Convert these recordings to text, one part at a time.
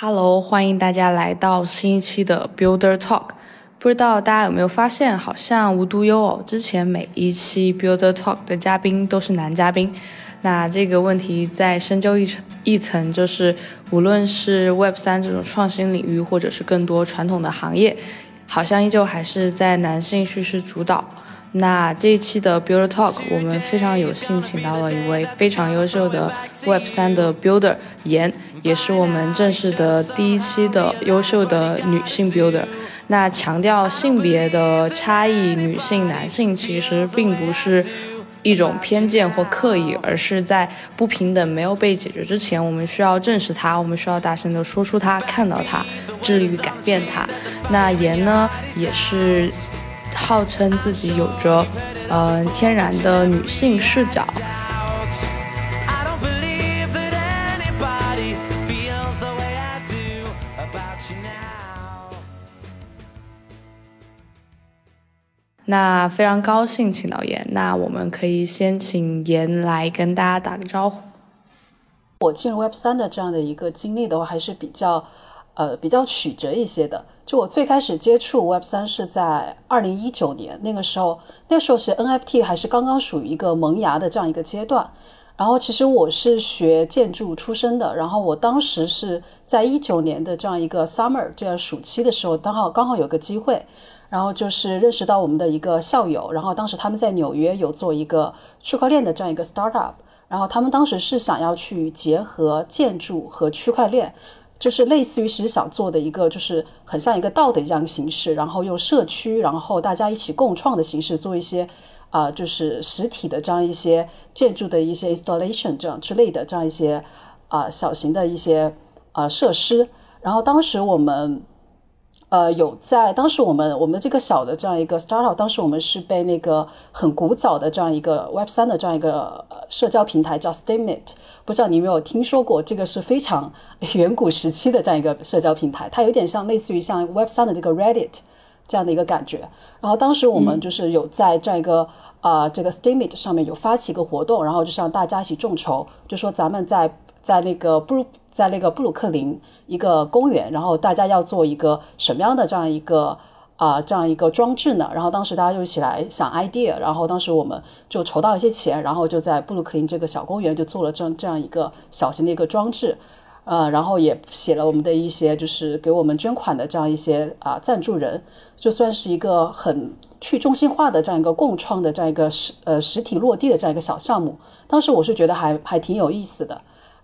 Hello，欢迎大家来到新一期的 Builder Talk。不知道大家有没有发现，好像无独有偶，之前每一期 Builder Talk 的嘉宾都是男嘉宾。那这个问题再深究一层一层，就是无论是 Web 三这种创新领域，或者是更多传统的行业，好像依旧还是在男性叙事主导。那这一期的 Builder Talk，我们非常有幸请到了一位非常优秀的 Web 三的 Builder 严。也是我们正式的第一期的优秀的女性 builder。那强调性别的差异，女性、男性其实并不是一种偏见或刻意，而是在不平等没有被解决之前，我们需要正视它，我们需要大声的说出它，看到它，致力于改变它。那言呢，也是号称自己有着嗯天然的女性视角。那非常高兴请到严，那我们可以先请严来跟大家打个招呼。我进入 Web 三的这样的一个经历的话，还是比较，呃，比较曲折一些的。就我最开始接触 Web 三是在二零一九年，那个时候，那个时候是 NFT 还是刚刚属于一个萌芽的这样一个阶段。然后其实我是学建筑出身的，然后我当时是在一九年的这样一个 summer 这样暑期的时候，刚好刚好有个机会。然后就是认识到我们的一个校友，然后当时他们在纽约有做一个区块链的这样一个 startup，然后他们当时是想要去结合建筑和区块链，就是类似于其实想做的一个就是很像一个道的这样一个形式，然后用社区，然后大家一起共创的形式做一些啊就是实体的这样一些建筑的一些 installation 这样之类的这样一些啊小型的一些啊设施，然后当时我们。呃，有在当时我们我们这个小的这样一个 startup，当时我们是被那个很古早的这样一个 Web 三的这样一个社交平台叫 Steemit，不知道你有没有听说过？这个是非常远古时期的这样一个社交平台，它有点像类似于像 Web 三的这个 Reddit 这样的一个感觉。然后当时我们就是有在这样一个啊这个 Steemit 上面有发起一个活动，然后就让大家一起众筹，就说咱们在。在那个布鲁，在那个布鲁克林一个公园，然后大家要做一个什么样的这样一个啊这样一个装置呢？然后当时大家就一起来想 idea，然后当时我们就筹到一些钱，然后就在布鲁克林这个小公园就做了这样这样一个小型的一个装置，呃，然后也写了我们的一些就是给我们捐款的这样一些啊赞助人，就算是一个很去中心化的这样一个共创的这样一个实呃实体落地的这样一个小项目。当时我是觉得还还挺有意思的。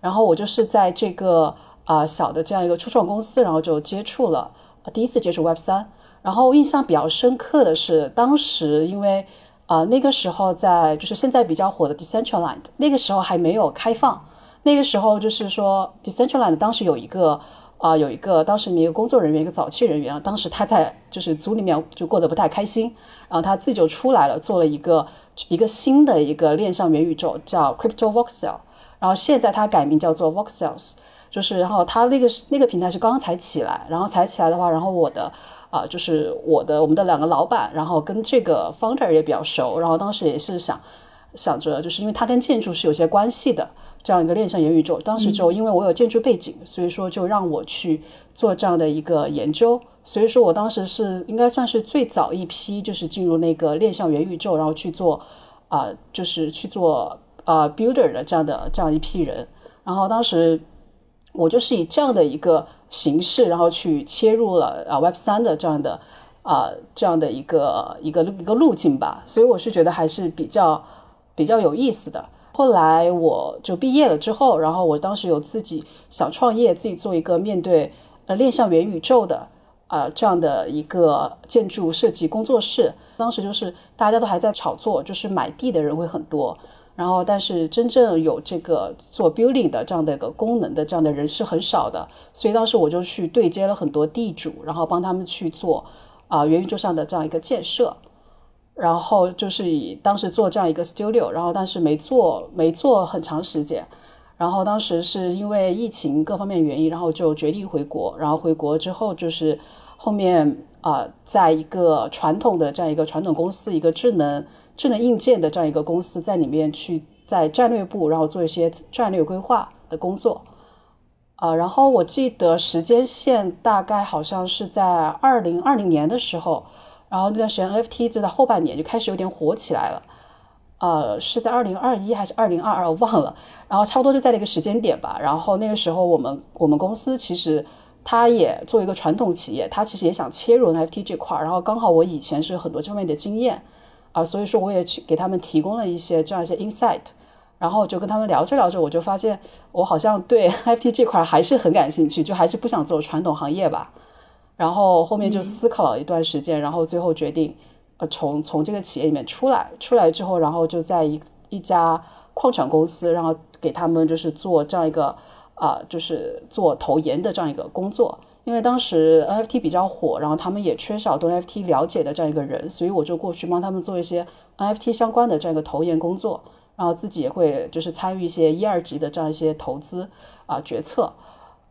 然后我就是在这个啊小的这样一个初创公司，然后就接触了第一次接触 Web 三。然后印象比较深刻的是，当时因为啊那个时候在就是现在比较火的 Decentraland，那个时候还没有开放。那个时候就是说 Decentraland 当时有一个啊有一个当时一个工作人员一个早期人员，当时他在就是组里面就过得不太开心，然后他自己就出来了，做了一个一个新的一个链上元宇宙叫 Crypto Voxel。然后现在它改名叫做 Voxels，就是然后它那个那个平台是刚刚才起来，然后才起来的话，然后我的啊就是我的我们的两个老板，然后跟这个 founder 也比较熟，然后当时也是想想着，就是因为它跟建筑是有些关系的这样一个链上元宇宙，当时就因为我有建筑背景，所以说就让我去做这样的一个研究，所以说我当时是应该算是最早一批就是进入那个链上元宇宙，然后去做啊就是去做。呃，builder 的这样的这样一批人，然后当时我就是以这样的一个形式，然后去切入了啊 Web 三的这样的啊这样的一个一个一个路径吧，所以我是觉得还是比较比较有意思的。后来我就毕业了之后，然后我当时有自己想创业，自己做一个面对呃链上元宇宙的啊这样的一个建筑设计工作室。当时就是大家都还在炒作，就是买地的人会很多。然后，但是真正有这个做 building 的这样的一个功能的这样的人是很少的，所以当时我就去对接了很多地主，然后帮他们去做啊元宇宙上的这样一个建设，然后就是以当时做这样一个 studio，然后但是没做没做很长时间，然后当时是因为疫情各方面原因，然后就决定回国，然后回国之后就是后面啊，在一个传统的这样一个传统公司，一个智能。智能硬件的这样一个公司在里面去在战略部，然后做一些战略规划的工作，呃，然后我记得时间线大概好像是在二零二零年的时候，然后那段时间 NFT 就在后半年就开始有点火起来了。呃，是在二零二一还是二零二二，我忘了。然后差不多就在那个时间点吧。然后那个时候，我们我们公司其实它也作为一个传统企业，它其实也想切入 NFT 这块儿。然后刚好我以前是很多这方面的经验啊，所以说我也去给他们提供了一些这样一些 insight。然后就跟他们聊着聊着，我就发现我好像对 NFT 这块还是很感兴趣，就还是不想做传统行业吧。然后后面就思考了一段时间，然后最后决定。呃，从从这个企业里面出来，出来之后，然后就在一一家矿产公司，然后给他们就是做这样一个啊，就是做投研的这样一个工作。因为当时 NFT 比较火，然后他们也缺少对 NFT 了解的这样一个人，所以我就过去帮他们做一些 NFT 相关的这样一个投研工作，然后自己也会就是参与一些一二级的这样一些投资啊决策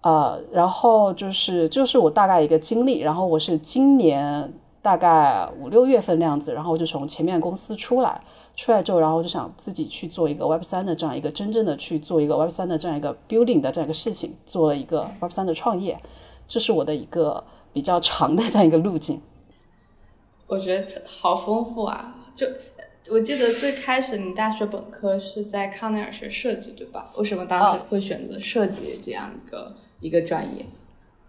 啊，然后就是就是我大概一个经历，然后我是今年。大概五六月份那样子，然后就从前面公司出来，出来之后，然后就想自己去做一个 Web 三的这样一个真正的去做一个 Web 三的这样一个 building 的这样一个事情，做了一个 Web 三的创业，这是我的一个比较长的这样一个路径。我觉得好丰富啊！就我记得最开始你大学本科是在康奈尔学设计，对吧？为什么当时会选择设计这样一个一个专业？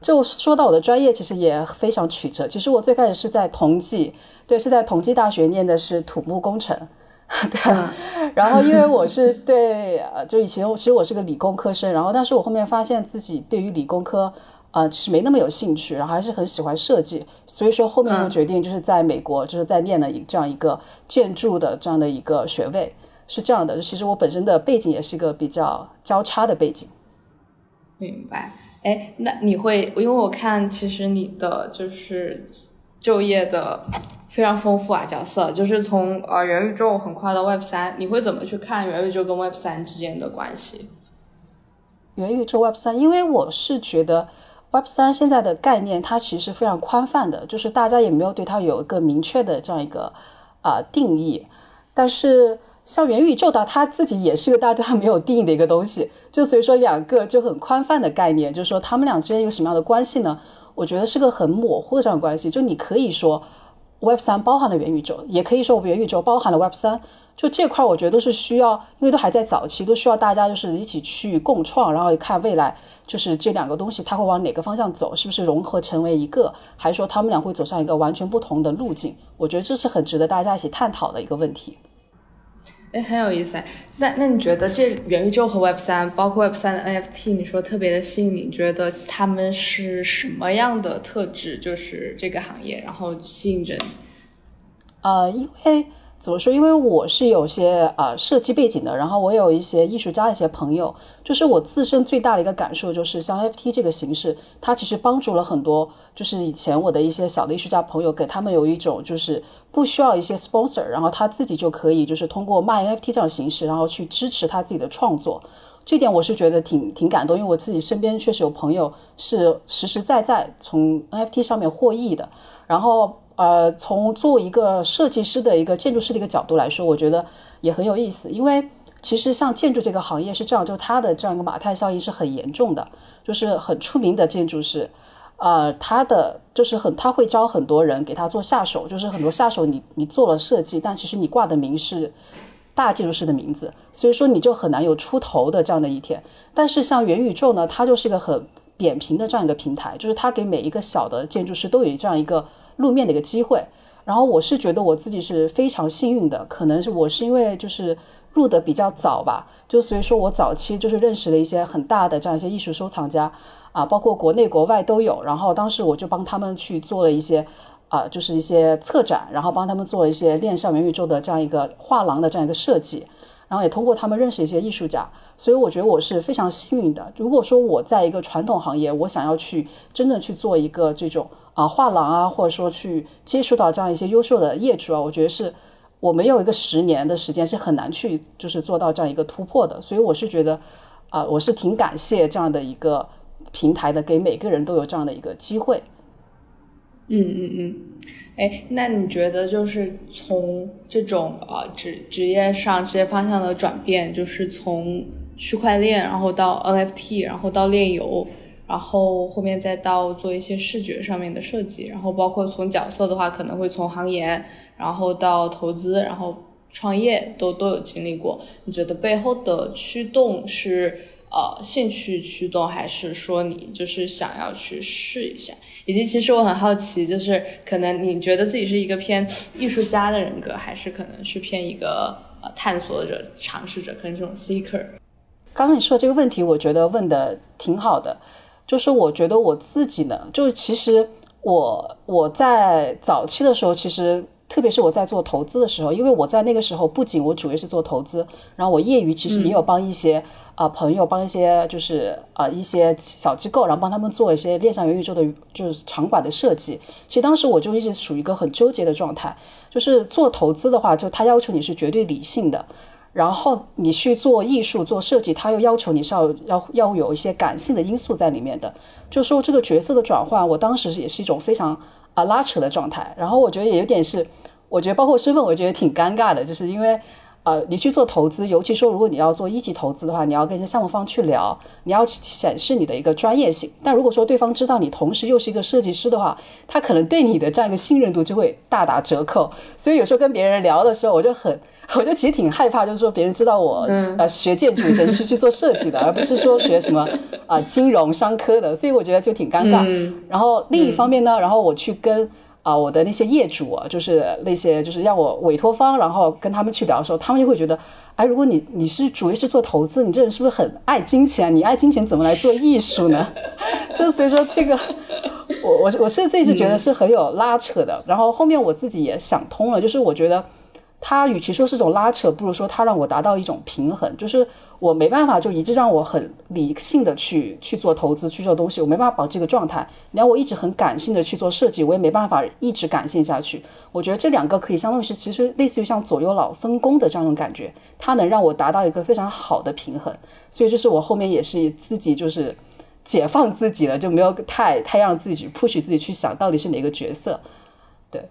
就说到我的专业，其实也非常曲折。其实我最开始是在同济，对，是在同济大学念的是土木工程，对。然后因为我是对，呃，就以前其实我是个理工科生，然后但是我后面发现自己对于理工科，呃，其实没那么有兴趣，然后还是很喜欢设计，所以说后面就决定就是在美国，就是在念了一这样一个建筑的这样的一个学位，是这样的。其实我本身的背景也是一个比较交叉的背景。明白。哎，那你会，因为我看其实你的就是就业的非常丰富啊，角色就是从呃元宇宙很快到 Web 三，你会怎么去看元宇宙跟 Web 三之间的关系？元宇宙 Web 三，因为我是觉得 Web 三现在的概念它其实是非常宽泛的，就是大家也没有对它有一个明确的这样一个啊定义，但是。像元宇宙的，它自己也是个大家没有定义的一个东西，就所以说两个就很宽泛的概念，就是说他们俩之间有什么样的关系呢？我觉得是个很模糊的这样关系。就你可以说 Web 三包含了元宇宙，也可以说元宇宙包含了 Web 三，就这块我觉得都是需要，因为都还在早期，都需要大家就是一起去共创，然后看未来就是这两个东西它会往哪个方向走，是不是融合成为一个，还是说他们俩会走上一个完全不同的路径？我觉得这是很值得大家一起探讨的一个问题。哎，很有意思哎。那那你觉得这元宇宙和 Web 三，包括 Web 三的 NFT，你说特别的吸引你，你觉得他们是什么样的特质？就是这个行业，然后吸引人？呃，因为。怎么说？因为我是有些啊设计背景的，然后我有一些艺术家的一些朋友，就是我自身最大的一个感受就是，像 NFT 这个形式，它其实帮助了很多，就是以前我的一些小的艺术家朋友，给他们有一种就是不需要一些 sponsor，然后他自己就可以就是通过卖 NFT 这样形式，然后去支持他自己的创作。这点我是觉得挺挺感动，因为我自己身边确实有朋友是实实在在从 NFT 上面获益的，然后。呃，从作为一个设计师的一个建筑师的一个角度来说，我觉得也很有意思。因为其实像建筑这个行业是这样，就它的这样一个马太效应是很严重的。就是很出名的建筑师，呃，他的就是很他会招很多人给他做下手，就是很多下手你你做了设计，但其实你挂的名是大建筑师的名字，所以说你就很难有出头的这样的一天。但是像元宇宙呢，它就是一个很扁平的这样一个平台，就是它给每一个小的建筑师都有这样一个。露面的一个机会，然后我是觉得我自己是非常幸运的，可能是我是因为就是入的比较早吧，就所以说我早期就是认识了一些很大的这样一些艺术收藏家啊，包括国内国外都有，然后当时我就帮他们去做了一些啊，就是一些策展，然后帮他们做了一些链上元宇宙的这样一个画廊的这样一个设计，然后也通过他们认识一些艺术家，所以我觉得我是非常幸运的。如果说我在一个传统行业，我想要去真正去做一个这种。啊，画廊啊，或者说去接触到这样一些优秀的业主啊，我觉得是我没有一个十年的时间是很难去就是做到这样一个突破的，所以我是觉得啊，我是挺感谢这样的一个平台的，给每个人都有这样的一个机会。嗯嗯嗯，哎，那你觉得就是从这种呃职职业上职业方向的转变，就是从区块链，然后到 NFT，然后到链游，然后后面再到做一些视觉上面的设计，然后包括从角色的话，可能会从行研，然后到投资，然后创业都都有经历过。你觉得背后的驱动是呃兴趣驱动，还是说你就是想要去试一下？以及其实我很好奇，就是可能你觉得自己是一个偏艺术家的人格，还是可能是偏一个呃探索者、尝试者，可能这种 seeker。刚刚你说的这个问题，我觉得问的挺好的。就是我觉得我自己呢，就是其实我我在早期的时候，其实特别是我在做投资的时候，因为我在那个时候不仅我主业是做投资，然后我业余其实也有帮一些啊朋友，帮一些就是啊一些小机构，然后帮他们做一些链上元宇宙的，就是场馆的设计。其实当时我就一直处于一个很纠结的状态，就是做投资的话，就他要求你是绝对理性的。然后你去做艺术、做设计，他又要求你是要要要有一些感性的因素在里面的。就说这个角色的转换，我当时也是一种非常啊拉扯的状态。然后我觉得也有点是，我觉得包括身份，我觉得挺尴尬的，就是因为。呃，你去做投资，尤其说如果你要做一级投资的话，你要跟一些项目方去聊，你要显示你的一个专业性。但如果说对方知道你同时又是一个设计师的话，他可能对你的这样一个信任度就会大打折扣。所以有时候跟别人聊的时候，我就很，我就其实挺害怕，就是说别人知道我呃学建筑以前是去做设计的，而不是说学什么啊金融商科的，所以我觉得就挺尴尬。然后另一方面呢，然后我去跟。啊，我的那些业主，就是那些就是让我委托方，然后跟他们去聊的时候，他们就会觉得，哎，如果你你是主业是做投资，你这人是不是很爱金钱？你爱金钱怎么来做艺术呢？就所以说这个，我我我是自己是觉得是很有拉扯的。然后后面我自己也想通了，就是我觉得。它与其说是种拉扯，不如说它让我达到一种平衡，就是我没办法就一直让我很理性的去去做投资去做东西，我没办法保这个状态。你要我一直很感性的去做设计，我也没办法一直感性下去。我觉得这两个可以相当于是其实类似于像左右脑分工的这样一种感觉，它能让我达到一个非常好的平衡。所以这是我后面也是自己就是解放自己了，就没有太太让自己去 push 自己去想到底是哪个角色，对。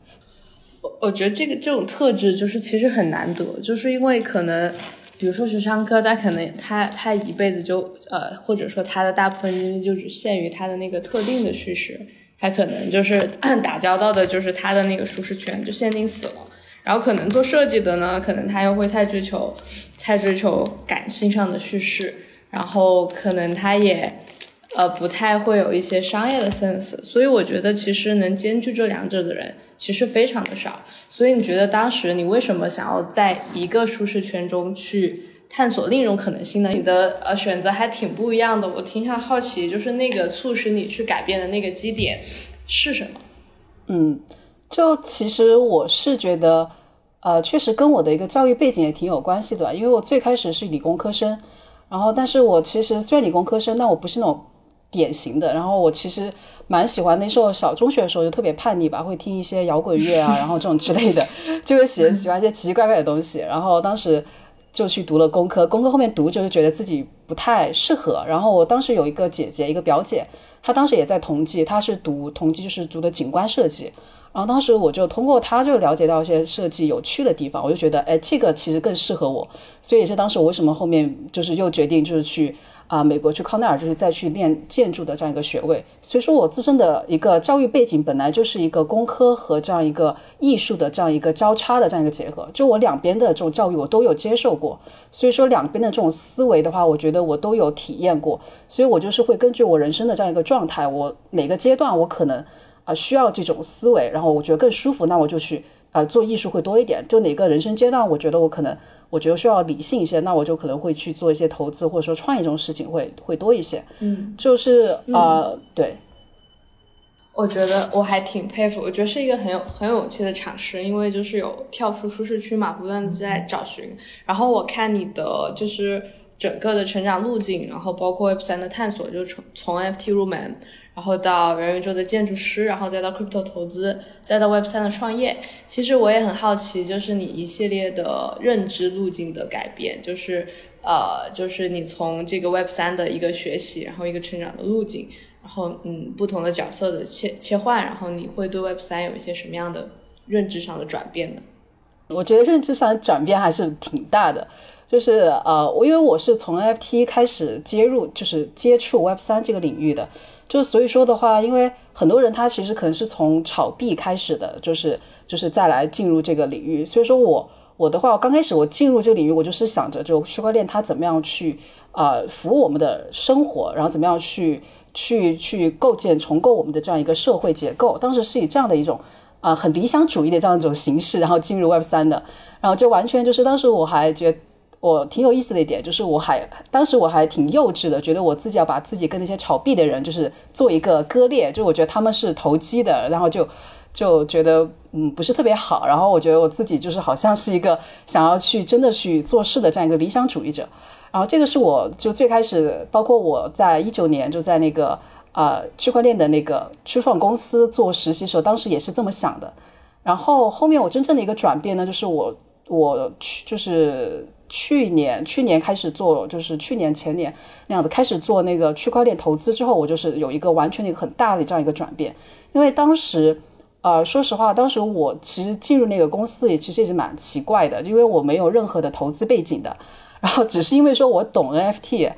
我觉得这个这种特质就是其实很难得，就是因为可能，比如说学商科，他可能他他一辈子就呃，或者说他的大部分精力就只限于他的那个特定的叙事，他可能就是 打交道的就是他的那个舒适圈就限定死了。然后可能做设计的呢，可能他又会太追求太追求感性上的叙事，然后可能他也。呃，不太会有一些商业的 sense，所以我觉得其实能兼具这两者的人其实非常的少。所以你觉得当时你为什么想要在一个舒适圈中去探索另一种可能性呢？你的呃选择还挺不一样的。我挺想好奇，就是那个促使你去改变的那个基点是什么？嗯，就其实我是觉得，呃，确实跟我的一个教育背景也挺有关系的。因为我最开始是理工科生，然后但是我其实虽然理工科生，但我不是那种。典型的，然后我其实蛮喜欢那时候小中学的时候就特别叛逆吧，会听一些摇滚乐啊，然后这种之类的，就会喜喜欢一些奇奇怪怪的东西。然后当时就去读了工科，工科后面读就是觉得自己不太适合。然后我当时有一个姐姐，一个表姐，她当时也在同济，她是读同济就是读的景观设计。然后当时我就通过她就了解到一些设计有趣的地方，我就觉得哎，这个其实更适合我。所以也是当时我为什么后面就是又决定就是去。啊，美国去康奈尔就是再去练建筑的这样一个学位，所以说我自身的一个教育背景本来就是一个工科和这样一个艺术的这样一个交叉的这样一个结合，就我两边的这种教育我都有接受过，所以说两边的这种思维的话，我觉得我都有体验过，所以我就是会根据我人生的这样一个状态，我哪个阶段我可能啊需要这种思维，然后我觉得更舒服，那我就去。啊，做艺术会多一点。就哪个人生阶段，我觉得我可能，我觉得需要理性一些，那我就可能会去做一些投资，或者说创业这种事情会会多一些。嗯，就是呃，对，我觉得我还挺佩服，我觉得是一个很有很有勇气的尝试，因为就是有跳出舒适区嘛，不断的在找寻。然后我看你的就是整个的成长路径，然后包括 Web 三的探索，就从从 FT 入门。然后到元宇宙的建筑师，然后再到 crypto 投资，再到 Web 三的创业。其实我也很好奇，就是你一系列的认知路径的改变，就是呃，就是你从这个 Web 三的一个学习，然后一个成长的路径，然后嗯，不同的角色的切切换，然后你会对 Web 三有一些什么样的认知上的转变呢？我觉得认知上转变还是挺大的。就是呃，我因为我是从 NFT 开始接入，就是接触 Web 三这个领域的，就所以说的话，因为很多人他其实可能是从炒币开始的，就是就是再来进入这个领域，所以说我。我的话，我刚开始我进入这个领域，我就是想着，就区块链它怎么样去啊服务我们的生活，然后怎么样去去去构建重构我们的这样一个社会结构。当时是以这样的一种啊很理想主义的这样一种形式，然后进入 Web 三的，然后就完全就是当时我还觉得我挺有意思的一点，就是我还当时我还挺幼稚的，觉得我自己要把自己跟那些炒币的人就是做一个割裂，就我觉得他们是投机的，然后就。就觉得嗯不是特别好，然后我觉得我自己就是好像是一个想要去真的去做事的这样一个理想主义者，然后这个是我就最开始，包括我在一九年就在那个呃区块链的那个初创公司做实习时候，当时也是这么想的，然后后面我真正的一个转变呢，就是我我去就是去年去年开始做，就是去年前年那样子开始做那个区块链投资之后，我就是有一个完全的一个很大的这样一个转变，因为当时。呃，说实话，当时我其实进入那个公司也其实也是蛮奇怪的，因为我没有任何的投资背景的，然后只是因为说我懂 NFT，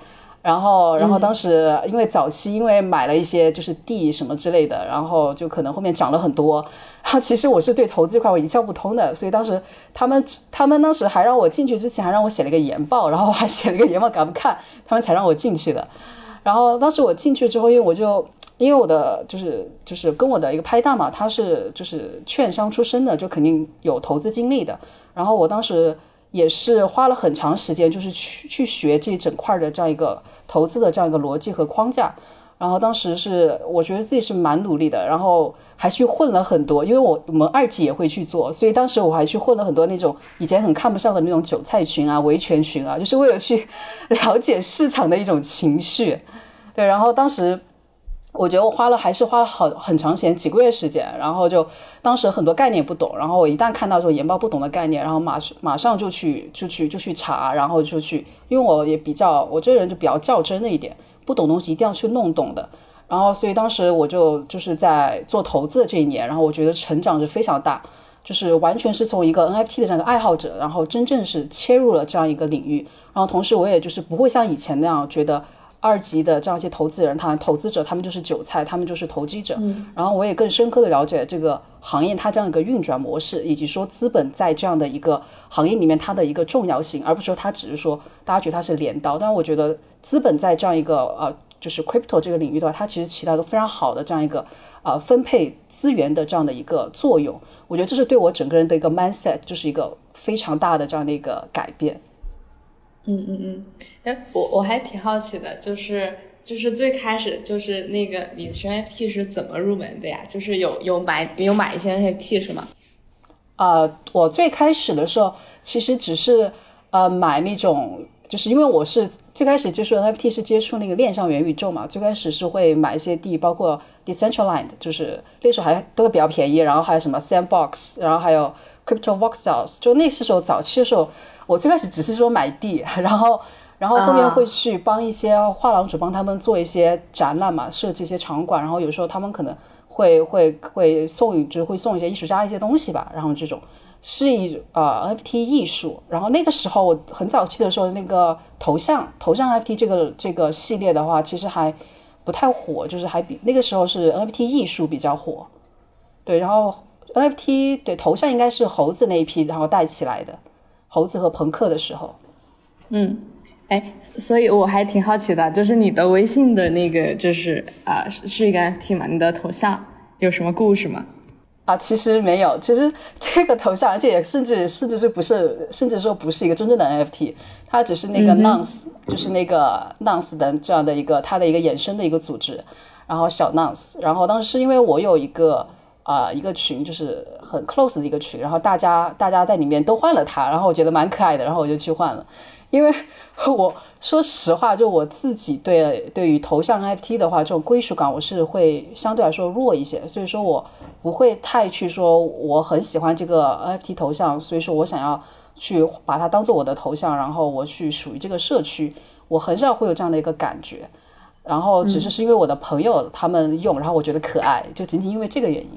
然后然后当时因为早期因为买了一些就是地什么之类的，然后就可能后面涨了很多，然后其实我是对投资这块我一窍不通的，所以当时他们他们当时还让我进去之前还让我写了一个研报，然后还写了一个研报给他们看，他们才让我进去的，然后当时我进去之后，因为我就。因为我的就是就是跟我的一个拍档嘛，他是就是券商出身的，就肯定有投资经历的。然后我当时也是花了很长时间，就是去去学这整块的这样一个投资的这样一个逻辑和框架。然后当时是我觉得自己是蛮努力的，然后还去混了很多，因为我我们二级也会去做，所以当时我还去混了很多那种以前很看不上的那种韭菜群啊、维权群啊，就是为了去了解市场的一种情绪。对，然后当时。我觉得我花了还是花了好很长时间，几个月时间，然后就当时很多概念不懂，然后我一旦看到这种研报不懂的概念，然后马马上就去就去就去查，然后就去，因为我也比较我这个人就比较较真的一点，不懂东西一定要去弄懂的，然后所以当时我就就是在做投资的这一年，然后我觉得成长是非常大，就是完全是从一个 NFT 的这样一个爱好者，然后真正是切入了这样一个领域，然后同时我也就是不会像以前那样觉得。二级的这样一些投资人，他投资者，他们就是韭菜，他们就是投机者。然后我也更深刻的了解这个行业它这样一个运转模式，以及说资本在这样的一个行业里面它的一个重要性，而不是说它只是说大家觉得它是镰刀。但我觉得资本在这样一个呃就是 crypto 这个领域的话，它其实起到一个非常好的这样一个呃分配资源的这样的一个作用。我觉得这是对我整个人的一个 mindset，就是一个非常大的这样的一个改变。嗯嗯嗯，哎，我我还挺好奇的，就是就是最开始就是那个你学 NFT 是怎么入门的呀？就是有有买有买一些 NFT 是吗？啊，我最开始的时候其实只是呃买那种，就是因为我是最开始接触 NFT 是接触那个链上元宇宙嘛，最开始是会买一些地，包括 Decentraland，就是那时候还都比较便宜，然后还有什么 Sandbox，然后还有 Crypto Voxels，就那些时候早期的时候。我最开始只是说买地，然后，然后后面会去帮一些画廊主帮他们做一些展览嘛，设计一些场馆，然后有时候他们可能会会会送，就会送一些艺术家一些东西吧，然后这种是一呃 NFT 艺术，然后那个时候我很早期的时候，那个头像头像 NFT 这个这个系列的话，其实还不太火，就是还比那个时候是 NFT 艺术比较火，对，然后 NFT 对头像应该是猴子那一批然后带起来的。猴子和朋克的时候，嗯，哎，所以我还挺好奇的，就是你的微信的那个，就是啊，是一个 NFT 吗？你的头像有什么故事吗？啊，其实没有，其实 这个头像，而且也甚至甚至是不是，甚至说不是一个真正的 NFT，它只是那个 Nonce，就是那个 Nonce 的这样的一个它的一个衍生的一个组织，然后小 Nonce，然后当时是因为我有一个。啊，一个群就是很 close 的一个群，然后大家大家在里面都换了它，然后我觉得蛮可爱的，然后我就去换了。因为 我说实话，就我自己对对于头像 NFT 的话，这种归属感我是会相对来说弱一些，所以说我不会太去说我很喜欢这个 NFT 头像，所以说我想要去把它当做我的头像，然后我去属于这个社区，我很少会有这样的一个感觉。然后只是是因为我的朋友他们用，然后我觉得可爱，就仅仅因为这个原因。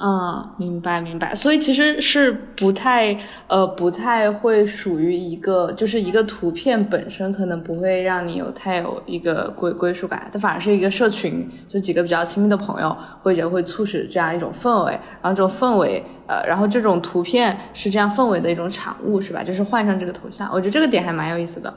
啊，明白明白，所以其实是不太呃不太会属于一个，就是一个图片本身可能不会让你有太有一个归归属感，它反而是一个社群，就几个比较亲密的朋友，或者会促使这样一种氛围，然后这种氛围呃，然后这种图片是这样氛围的一种产物，是吧？就是换上这个头像，我觉得这个点还蛮有意思的。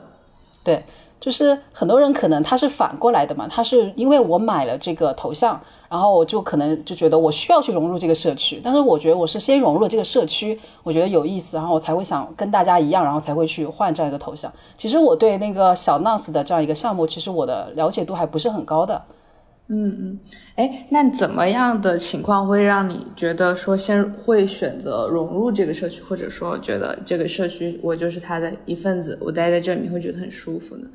对，就是很多人可能他是反过来的嘛，他是因为我买了这个头像。然后我就可能就觉得我需要去融入这个社区，但是我觉得我是先融入了这个社区，我觉得有意思，然后我才会想跟大家一样，然后才会去换这样一个头像。其实我对那个小 NAS 的这样一个项目，其实我的了解度还不是很高的。嗯嗯，哎，那怎么样的情况会让你觉得说先会选择融入这个社区，或者说觉得这个社区我就是他的一份子，我待在这里面会觉得很舒服呢？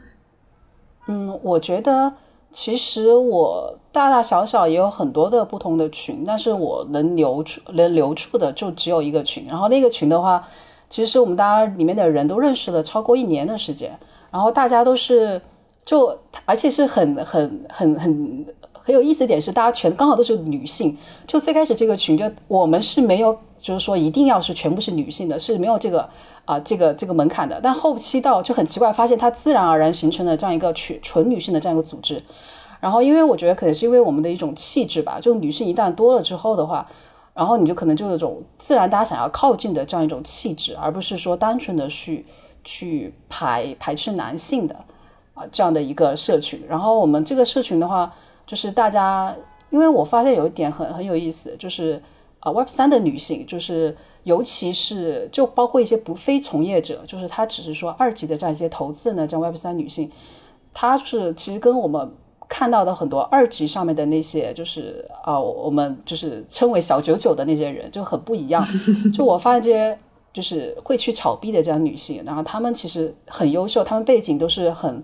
嗯，我觉得。其实我大大小小也有很多的不同的群，但是我能留出能留处的就只有一个群。然后那个群的话，其实我们大家里面的人都认识了超过一年的时间，然后大家都是就而且是很很很很很有意思一点是，大家全刚好都是女性。就最开始这个群，就我们是没有就是说一定要是全部是女性的，是没有这个。啊，这个这个门槛的，但后期到就很奇怪，发现它自然而然形成了这样一个纯纯女性的这样一个组织。然后，因为我觉得可能是因为我们的一种气质吧，就女性一旦多了之后的话，然后你就可能就有种自然大家想要靠近的这样一种气质，而不是说单纯的去去排排斥男性的啊这样的一个社群。然后我们这个社群的话，就是大家，因为我发现有一点很很有意思，就是啊 Web 三的女性就是。尤其是就包括一些不非从业者，就是她只是说二级的这样一些投资呢，这样 Web 三女性，她是其实跟我们看到的很多二级上面的那些，就是啊，我们就是称为小九九的那些人就很不一样。就我发现这些就是会去炒币的这样女性，然后她们其实很优秀，她们背景都是很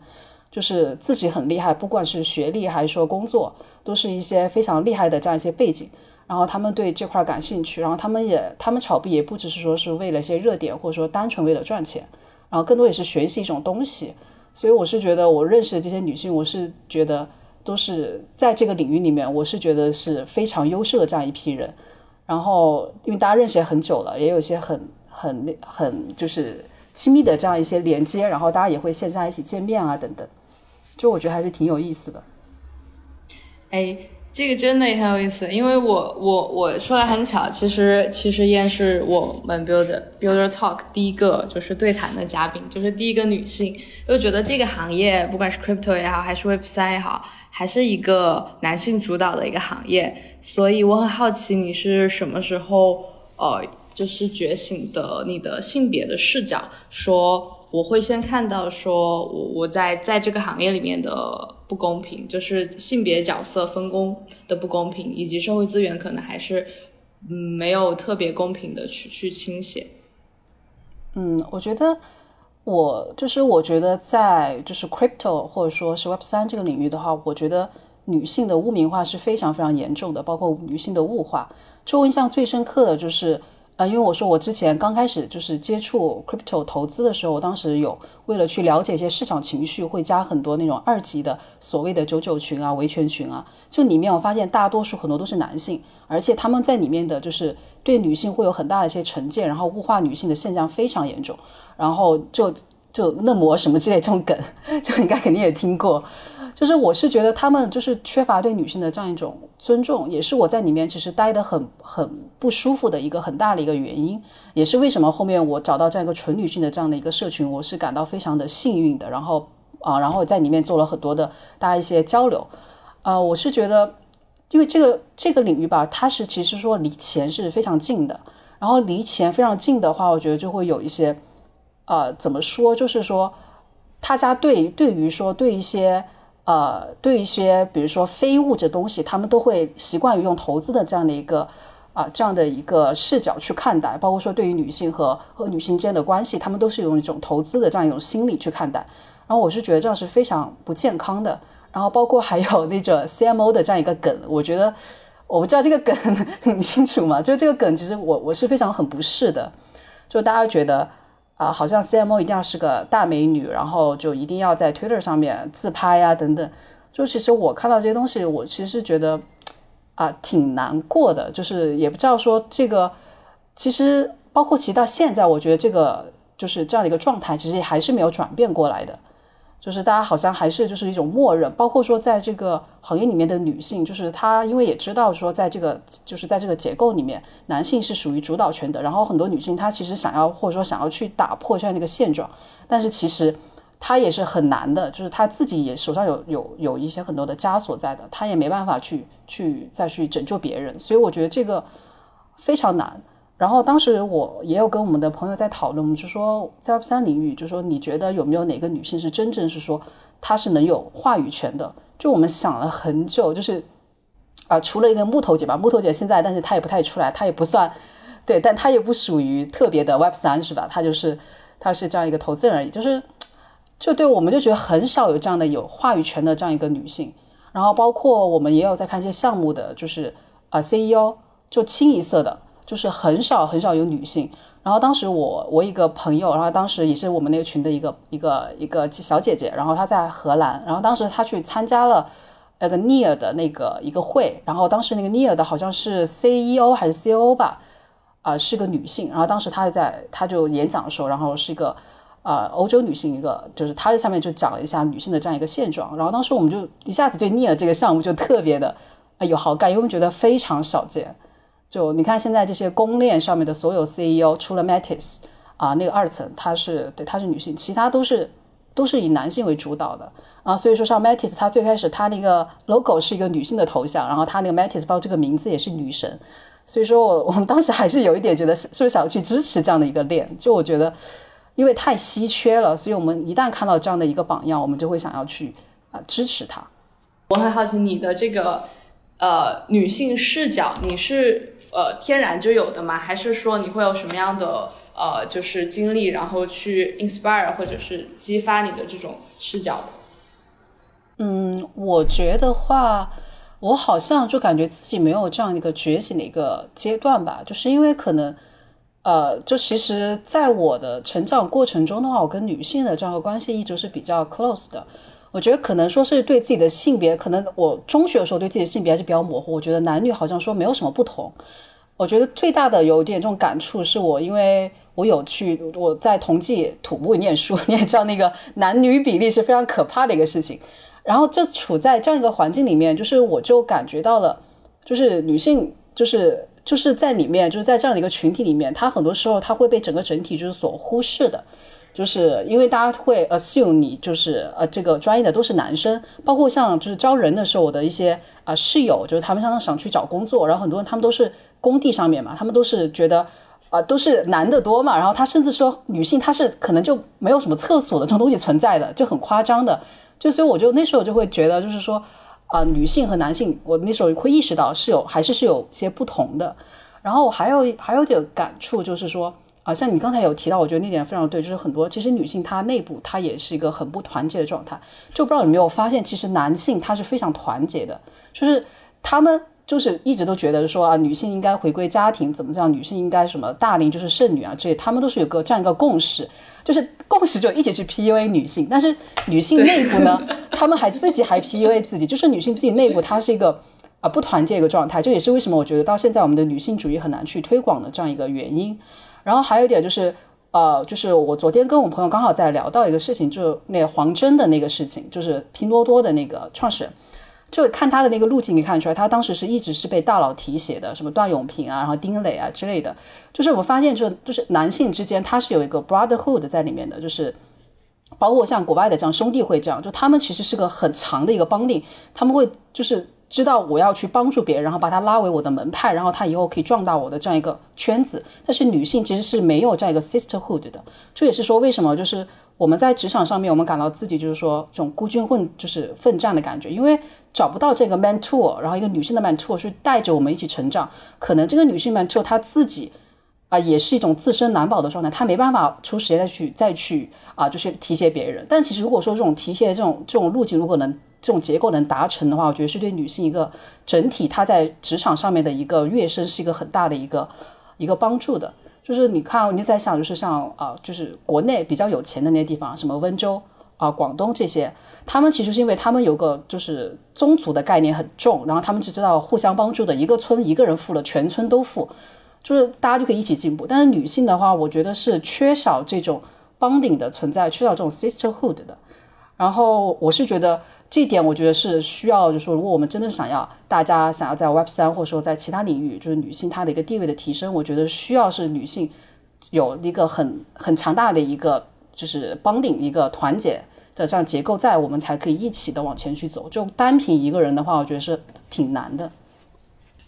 就是自己很厉害，不管是学历还是说工作，都是一些非常厉害的这样一些背景。然后他们对这块感兴趣，然后他们也他们炒币也不只是说是为了一些热点，或者说单纯为了赚钱，然后更多也是学习一种东西。所以我是觉得我认识的这些女性，我是觉得都是在这个领域里面，我是觉得是非常优秀的这样一批人。然后因为大家认识也很久了，也有一些很很很就是亲密的这样一些连接，然后大家也会线下一起见面啊等等，就我觉得还是挺有意思的。哎。这个真的也很有意思，因为我我我说来很巧，其实其实燕是我们 Builder Builder Talk 第一个就是对谈的嘉宾，就是第一个女性，又觉得这个行业不管是 Crypto 也好，还是 Web 三也好，还是一个男性主导的一个行业，所以我很好奇你是什么时候呃就是觉醒的你的性别的视角，说。我会先看到说，我我在在这个行业里面的不公平，就是性别角色分工的不公平，以及社会资源可能还是嗯没有特别公平的去去倾斜。嗯，我觉得我就是我觉得在就是 crypto 或者说是 Web 三这个领域的话，我觉得女性的污名化是非常非常严重的，包括女性的物化。就我印象最深刻的就是。呃，因为我说我之前刚开始就是接触 crypto 投资的时候，我当时有为了去了解一些市场情绪，会加很多那种二级的所谓的九九群啊、维权群啊。就里面我发现大多数很多都是男性，而且他们在里面的就是对女性会有很大的一些成见，然后物化女性的现象非常严重。然后就就嫩模什么之类这种梗，就应该肯定也听过。就是我是觉得他们就是缺乏对女性的这样一种尊重，也是我在里面其实待的很很不舒服的一个很大的一个原因，也是为什么后面我找到这样一个纯女性的这样的一个社群，我是感到非常的幸运的。然后啊，然后在里面做了很多的大家一些交流，啊，我是觉得，因为这个这个领域吧，它是其实说离钱是非常近的，然后离钱非常近的话，我觉得就会有一些，呃，怎么说，就是说，大家对对于说对一些。呃，对一些比如说非物质东西，他们都会习惯于用投资的这样的一个啊这样的一个视角去看待，包括说对于女性和和女性之间的关系，他们都是用一种投资的这样一种心理去看待。然后我是觉得这样是非常不健康的。然后包括还有那种 CMO 的这样一个梗，我觉得我不知道这个梗很清楚吗？就这个梗，其实我我是非常很不适的，就大家觉得。啊，好像 CMO 一定要是个大美女，然后就一定要在 Twitter 上面自拍啊，等等。就其实我看到这些东西，我其实觉得，啊挺难过的，就是也不知道说这个，其实包括其实到现在，我觉得这个就是这样的一个状态，其实还是没有转变过来的。就是大家好像还是就是一种默认，包括说在这个行业里面的女性，就是她因为也知道说在这个就是在这个结构里面，男性是属于主导权的，然后很多女性她其实想要或者说想要去打破这样的一个现状，但是其实她也是很难的，就是她自己也手上有有有一些很多的枷锁在的，她也没办法去去再去拯救别人，所以我觉得这个非常难。然后当时我也有跟我们的朋友在讨论，我们就说在 Web 三领域，就说你觉得有没有哪个女性是真正是说她是能有话语权的？就我们想了很久，就是啊，除了一个木头姐吧，木头姐现在，但是她也不太出来，她也不算对，但她也不属于特别的 Web 三，是吧？她就是她是这样一个投资人而已，就是就对我们就觉得很少有这样的有话语权的这样一个女性。然后包括我们也有在看一些项目的，就是啊 CEO 就清一色的。就是很少很少有女性，然后当时我我一个朋友，然后当时也是我们那个群的一个一个一个小姐姐，然后她在荷兰，然后当时她去参加了那个 Near 的那个一个会，然后当时那个 Near 的好像是 CEO 还是 COO 吧，啊是个女性，然后当时她在她就演讲的时候，然后是一个呃欧洲女性一个，就是她在下面就讲了一下女性的这样一个现状，然后当时我们就一下子对 Near 这个项目就特别的有好感，因为我们觉得非常少见。就你看，现在这些公链上面的所有 CEO，除了 Matis 啊，那个二层，她是对，她是女性，其他都是都是以男性为主导的啊。所以说，像 Matis，她最开始她那个 logo 是一个女性的头像，然后她那个 Matis 包这个名字也是女神。所以说我 我们当时还是有一点觉得是不是想去支持这样的一个链？就我觉得，因为太稀缺了，所以我们一旦看到这样的一个榜样，我们就会想要去啊支持它。我很好奇你的这个呃女性视角，你是。呃，天然就有的吗？还是说你会有什么样的呃，就是经历，然后去 inspire 或者是激发你的这种视角？嗯，我觉得话，我好像就感觉自己没有这样一个觉醒的一个阶段吧，就是因为可能，呃，就其实在我的成长过程中的话，我跟女性的这样的关系一直是比较 close 的。我觉得可能说是对自己的性别，可能我中学的时候对自己的性别还是比较模糊。我觉得男女好像说没有什么不同。我觉得最大的有点这种感触，是我因为我有去我在同济土木念书，你也知道那个男女比例是非常可怕的一个事情。然后就处在这样一个环境里面，就是我就感觉到了，就是女性就是就是在里面，就是在这样的一个群体里面，她很多时候她会被整个整体就是所忽视的。就是因为大家会 assume 你就是呃这个专业的都是男生，包括像就是招人的时候，我的一些啊室友，就是他们常常想去找工作，然后很多人他们都是工地上面嘛，他们都是觉得啊都是男的多嘛，然后他甚至说女性她是可能就没有什么厕所的这种东西存在的，就很夸张的，就所以我就那时候就会觉得就是说啊女性和男性，我那时候会意识到是有还是是有些不同的，然后我还有还有点感触就是说。啊，像你刚才有提到，我觉得那点非常对，就是很多其实女性她内部她也是一个很不团结的状态，就不知道有没有发现，其实男性他是非常团结的，就是他们就是一直都觉得说啊，女性应该回归家庭，怎么样，女性应该什么大龄就是剩女啊，这些他们都是有个这样一个共识，就是共识就一起去 PUA 女性，但是女性内部呢，他们还自己还 PUA 自己，就是女性自己内部她是一个啊不团结一个状态，这也是为什么我觉得到现在我们的女性主义很难去推广的这样一个原因。然后还有一点就是，呃，就是我昨天跟我朋友刚好在聊到一个事情，就是那黄峥的那个事情，就是拼多多的那个创始人，就看他的那个路径，你看出来，他当时是一直是被大佬提携的，什么段永平啊，然后丁磊啊之类的。就是我发现，就就是男性之间他是有一个 brotherhood 在里面的，就是包括像国外的这样兄弟会这样，就他们其实是个很长的一个帮定，他们会就是。知道我要去帮助别人，然后把他拉为我的门派，然后他以后可以壮大我的这样一个圈子。但是女性其实是没有这样一个 sisterhood 的，这也是说为什么就是我们在职场上面，我们感到自己就是说这种孤军混就是奋战的感觉，因为找不到这个 mentor，然后一个女性的 mentor 去带着我们一起成长。可能这个女性 mentor 她自己啊也是一种自身难保的状态，她没办法出时间再去再去啊就是提携别人。但其实如果说这种提携这种这种路径如果能。这种结构能达成的话，我觉得是对女性一个整体她在职场上面的一个跃升是一个很大的一个一个帮助的。就是你看，你在想，就是像啊，就是国内比较有钱的那些地方，什么温州啊、啊、广东这些，他们其实是因为他们有个就是宗族的概念很重，然后他们只知道互相帮助的，一个村一个人富了，全村都富，就是大家就可以一起进步。但是女性的话，我觉得是缺少这种 bonding 的存在，缺少这种 sisterhood 的。然后我是觉得这一点，我觉得是需要，就是说，如果我们真的想要大家想要在 Web 三或者说在其他领域，就是女性她的一个地位的提升，我觉得需要是女性有一个很很强大的一个就是帮顶一个团结的这样结构在，我们才可以一起的往前去走。就单凭一个人的话，我觉得是挺难的。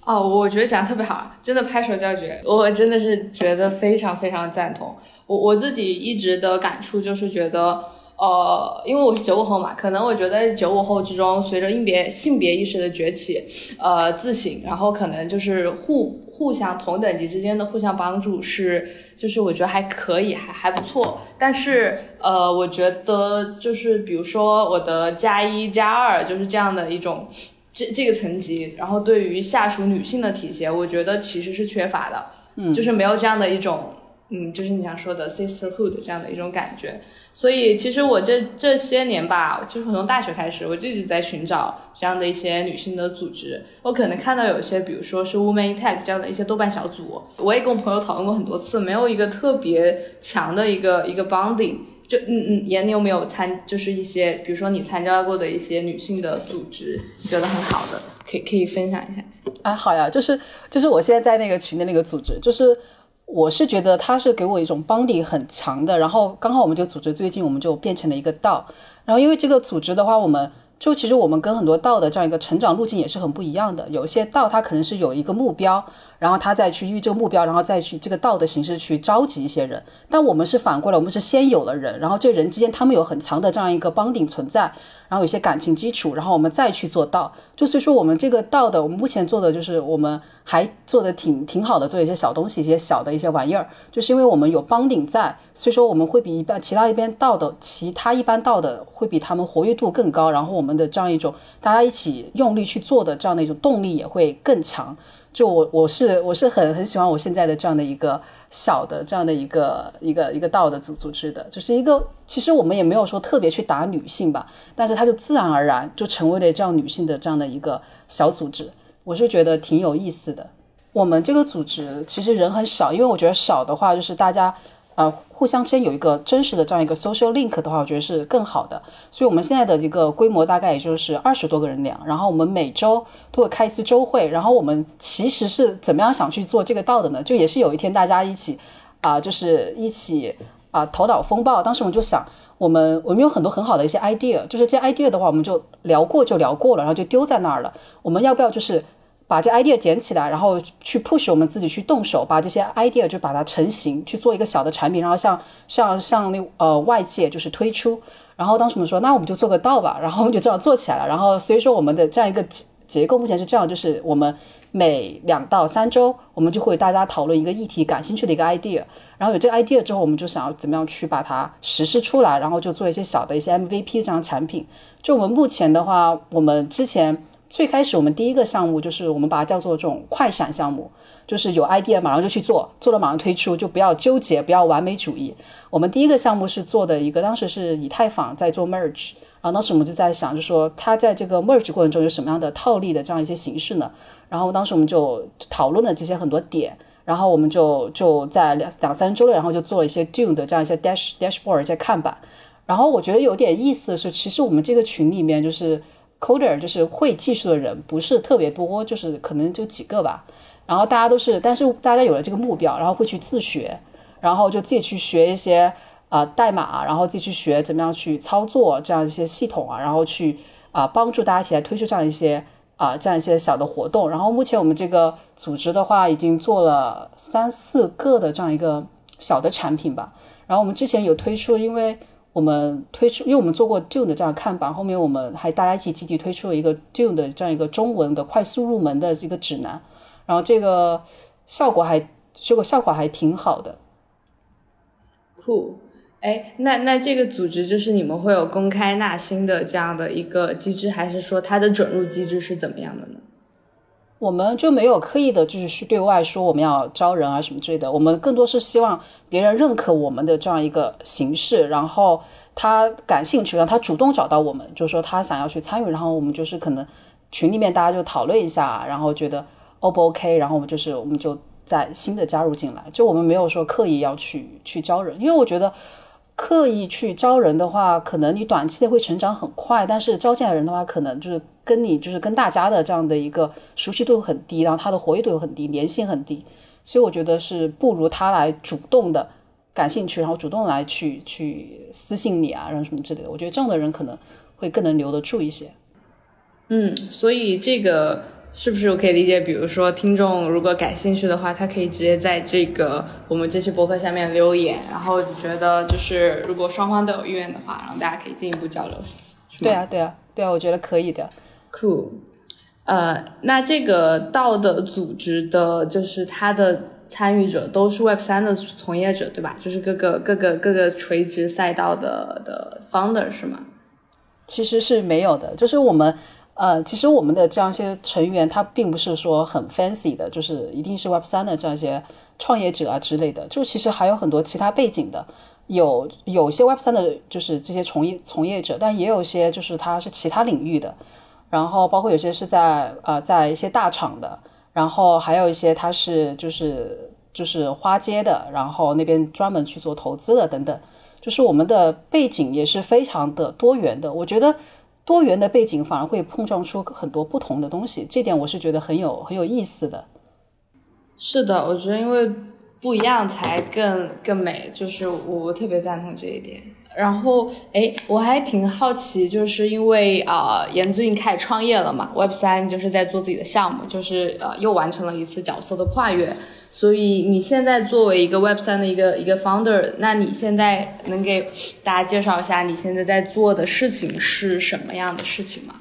哦，我觉得讲的特别好，真的拍手叫绝，我真的是觉得非常非常赞同。我我自己一直的感触就是觉得。呃，因为我是九五后嘛，可能我觉得九五后之中，随着性别性别意识的崛起，呃，自省，然后可能就是互互相同等级之间的互相帮助是，就是我觉得还可以，还还不错。但是呃，我觉得就是比如说我的加一加二就是这样的一种这这个层级，然后对于下属女性的体现，我觉得其实是缺乏的，嗯，就是没有这样的一种。嗯，就是你想说的 sisterhood 这样的一种感觉，所以其实我这这些年吧，就是从大学开始，我就一直在寻找这样的一些女性的组织。我可能看到有些，比如说是 Women Tech 这样的一些豆瓣小组，我也跟我朋友讨论过很多次，没有一个特别强的一个一个 bonding。就嗯嗯，严，你有没有参，就是一些，比如说你参加过的一些女性的组织，觉得很好的，可以可以分享一下。啊，好呀，就是就是我现在在那个群的那个组织，就是。我是觉得他是给我一种帮力很强的，然后刚好我们这个组织最近我们就变成了一个道，然后因为这个组织的话，我们就其实我们跟很多道的这样一个成长路径也是很不一样的，有些道它可能是有一个目标。然后他再去依这个目标，然后再去这个道的形式去召集一些人。但我们是反过来，我们是先有了人，然后这人之间他们有很强的这样一个帮顶存在，然后有些感情基础，然后我们再去做道。就所以说，我们这个道的，我们目前做的就是我们还做的挺挺好的，做一些小东西，一些小的一些玩意儿，就是因为我们有帮顶在，所以说我们会比一般其他一边道的其他一般道的会比他们活跃度更高，然后我我们的这样一种大家一起用力去做的这样的一种动力也会更强。就我我是我是很很喜欢我现在的这样的一个小的这样的一个一个一个道的组组织的，就是一个其实我们也没有说特别去打女性吧，但是它就自然而然就成为了这样女性的这样的一个小组织，我是觉得挺有意思的。我们这个组织其实人很少，因为我觉得少的话就是大家。呃，互相之间有一个真实的这样一个 social link 的话，我觉得是更好的。所以，我们现在的一个规模大概也就是二十多个人量。然后，我们每周都会开一次周会。然后，我们其实是怎么样想去做这个道的呢？就也是有一天大家一起啊，就是一起啊头脑风暴。当时我们就想，我们我们有很多很好的一些 idea，就是这 idea 的话，我们就聊过就聊过了，然后就丢在那儿了。我们要不要就是？把这 idea 捡起来，然后去 push 我们自己去动手，把这些 idea 就把它成型，去做一个小的产品，然后向向向那呃外界就是推出。然后当时我们说，那我们就做个道吧，然后我们就这样做起来了。然后所以说我们的这样一个结构目前是这样，就是我们每两到三周，我们就会大家讨论一个议题感兴趣的一个 idea，然后有这个 idea 之后，我们就想要怎么样去把它实施出来，然后就做一些小的一些 MVP 这样产品。就我们目前的话，我们之前。最开始我们第一个项目就是我们把它叫做这种快闪项目，就是有 idea 马上就去做，做了马上推出，就不要纠结，不要完美主义。我们第一个项目是做的一个，当时是以太坊在做 merge，然后当时我们就在想，就说它在这个 merge 过程中有什么样的套利的这样一些形式呢？然后当时我们就讨论了这些很多点，然后我们就就在两两三周内，然后就做了一些 Dune 的这样一些 dash dashboard 在看板。然后我觉得有点意思的是，其实我们这个群里面就是。Coder 就是会技术的人不是特别多，就是可能就几个吧。然后大家都是，但是大家有了这个目标，然后会去自学，然后就自己去学一些啊代码，然后自己去学怎么样去操作这样一些系统啊，然后去啊帮助大家一起来推出这样一些啊这样一些小的活动。然后目前我们这个组织的话，已经做了三四个的这样一个小的产品吧。然后我们之前有推出，因为。我们推出，因为我们做过 Dune 的这样看板，后面我们还大家一起集体推出了一个 Dune 的这样一个中文的快速入门的一个指南，然后这个效果还结果效果还挺好的。酷，哎，那那这个组织就是你们会有公开纳新的这样的一个机制，还是说它的准入机制是怎么样的呢？我们就没有刻意的，就是去对外说我们要招人啊什么之类的。我们更多是希望别人认可我们的这样一个形式，然后他感兴趣，让他主动找到我们，就是说他想要去参与，然后我们就是可能群里面大家就讨论一下，然后觉得 O 不 OK，然后我们就是我们就在新的加入进来。就我们没有说刻意要去去招人，因为我觉得。刻意去招人的话，可能你短期内会成长很快，但是招进来人的话，可能就是跟你就是跟大家的这样的一个熟悉度很低，然后他的活跃度又很低，粘性很低，所以我觉得是不如他来主动的感兴趣，然后主动来去去私信你啊，然后什么之类的，我觉得这样的人可能会更能留得住一些。嗯，所以这个。是不是我可以理解？比如说，听众如果感兴趣的话，他可以直接在这个我们这期博客下面留言，然后觉得就是如果双方都有意愿的话，然后大家可以进一步交流，对啊，对啊，对啊，我觉得可以的。Cool。呃，那这个道的组织的，就是它的参与者都是 Web 三的从业者，对吧？就是各个各个各个垂直赛道的的 founder 是吗？其实是没有的，就是我们。呃，其实我们的这样一些成员，他并不是说很 fancy 的，就是一定是 Web 三的这样一些创业者啊之类的，就其实还有很多其他背景的，有有些 Web 三的，就是这些从业从业者，但也有些就是他是其他领域的，然后包括有些是在呃在一些大厂的，然后还有一些他是就是就是花街的，然后那边专门去做投资的等等，就是我们的背景也是非常的多元的，我觉得。多元的背景反而会碰撞出很多不同的东西，这点我是觉得很有很有意思的。是的，我觉得因为不一样才更更美，就是我特别赞同这一点。然后，哎，我还挺好奇，就是因为啊，严最近开始创业了嘛，Web 三就是在做自己的项目，就是呃，又完成了一次角色的跨越。所以你现在作为一个 Web 三的一个一个 founder，那你现在能给大家介绍一下你现在在做的事情是什么样的事情吗？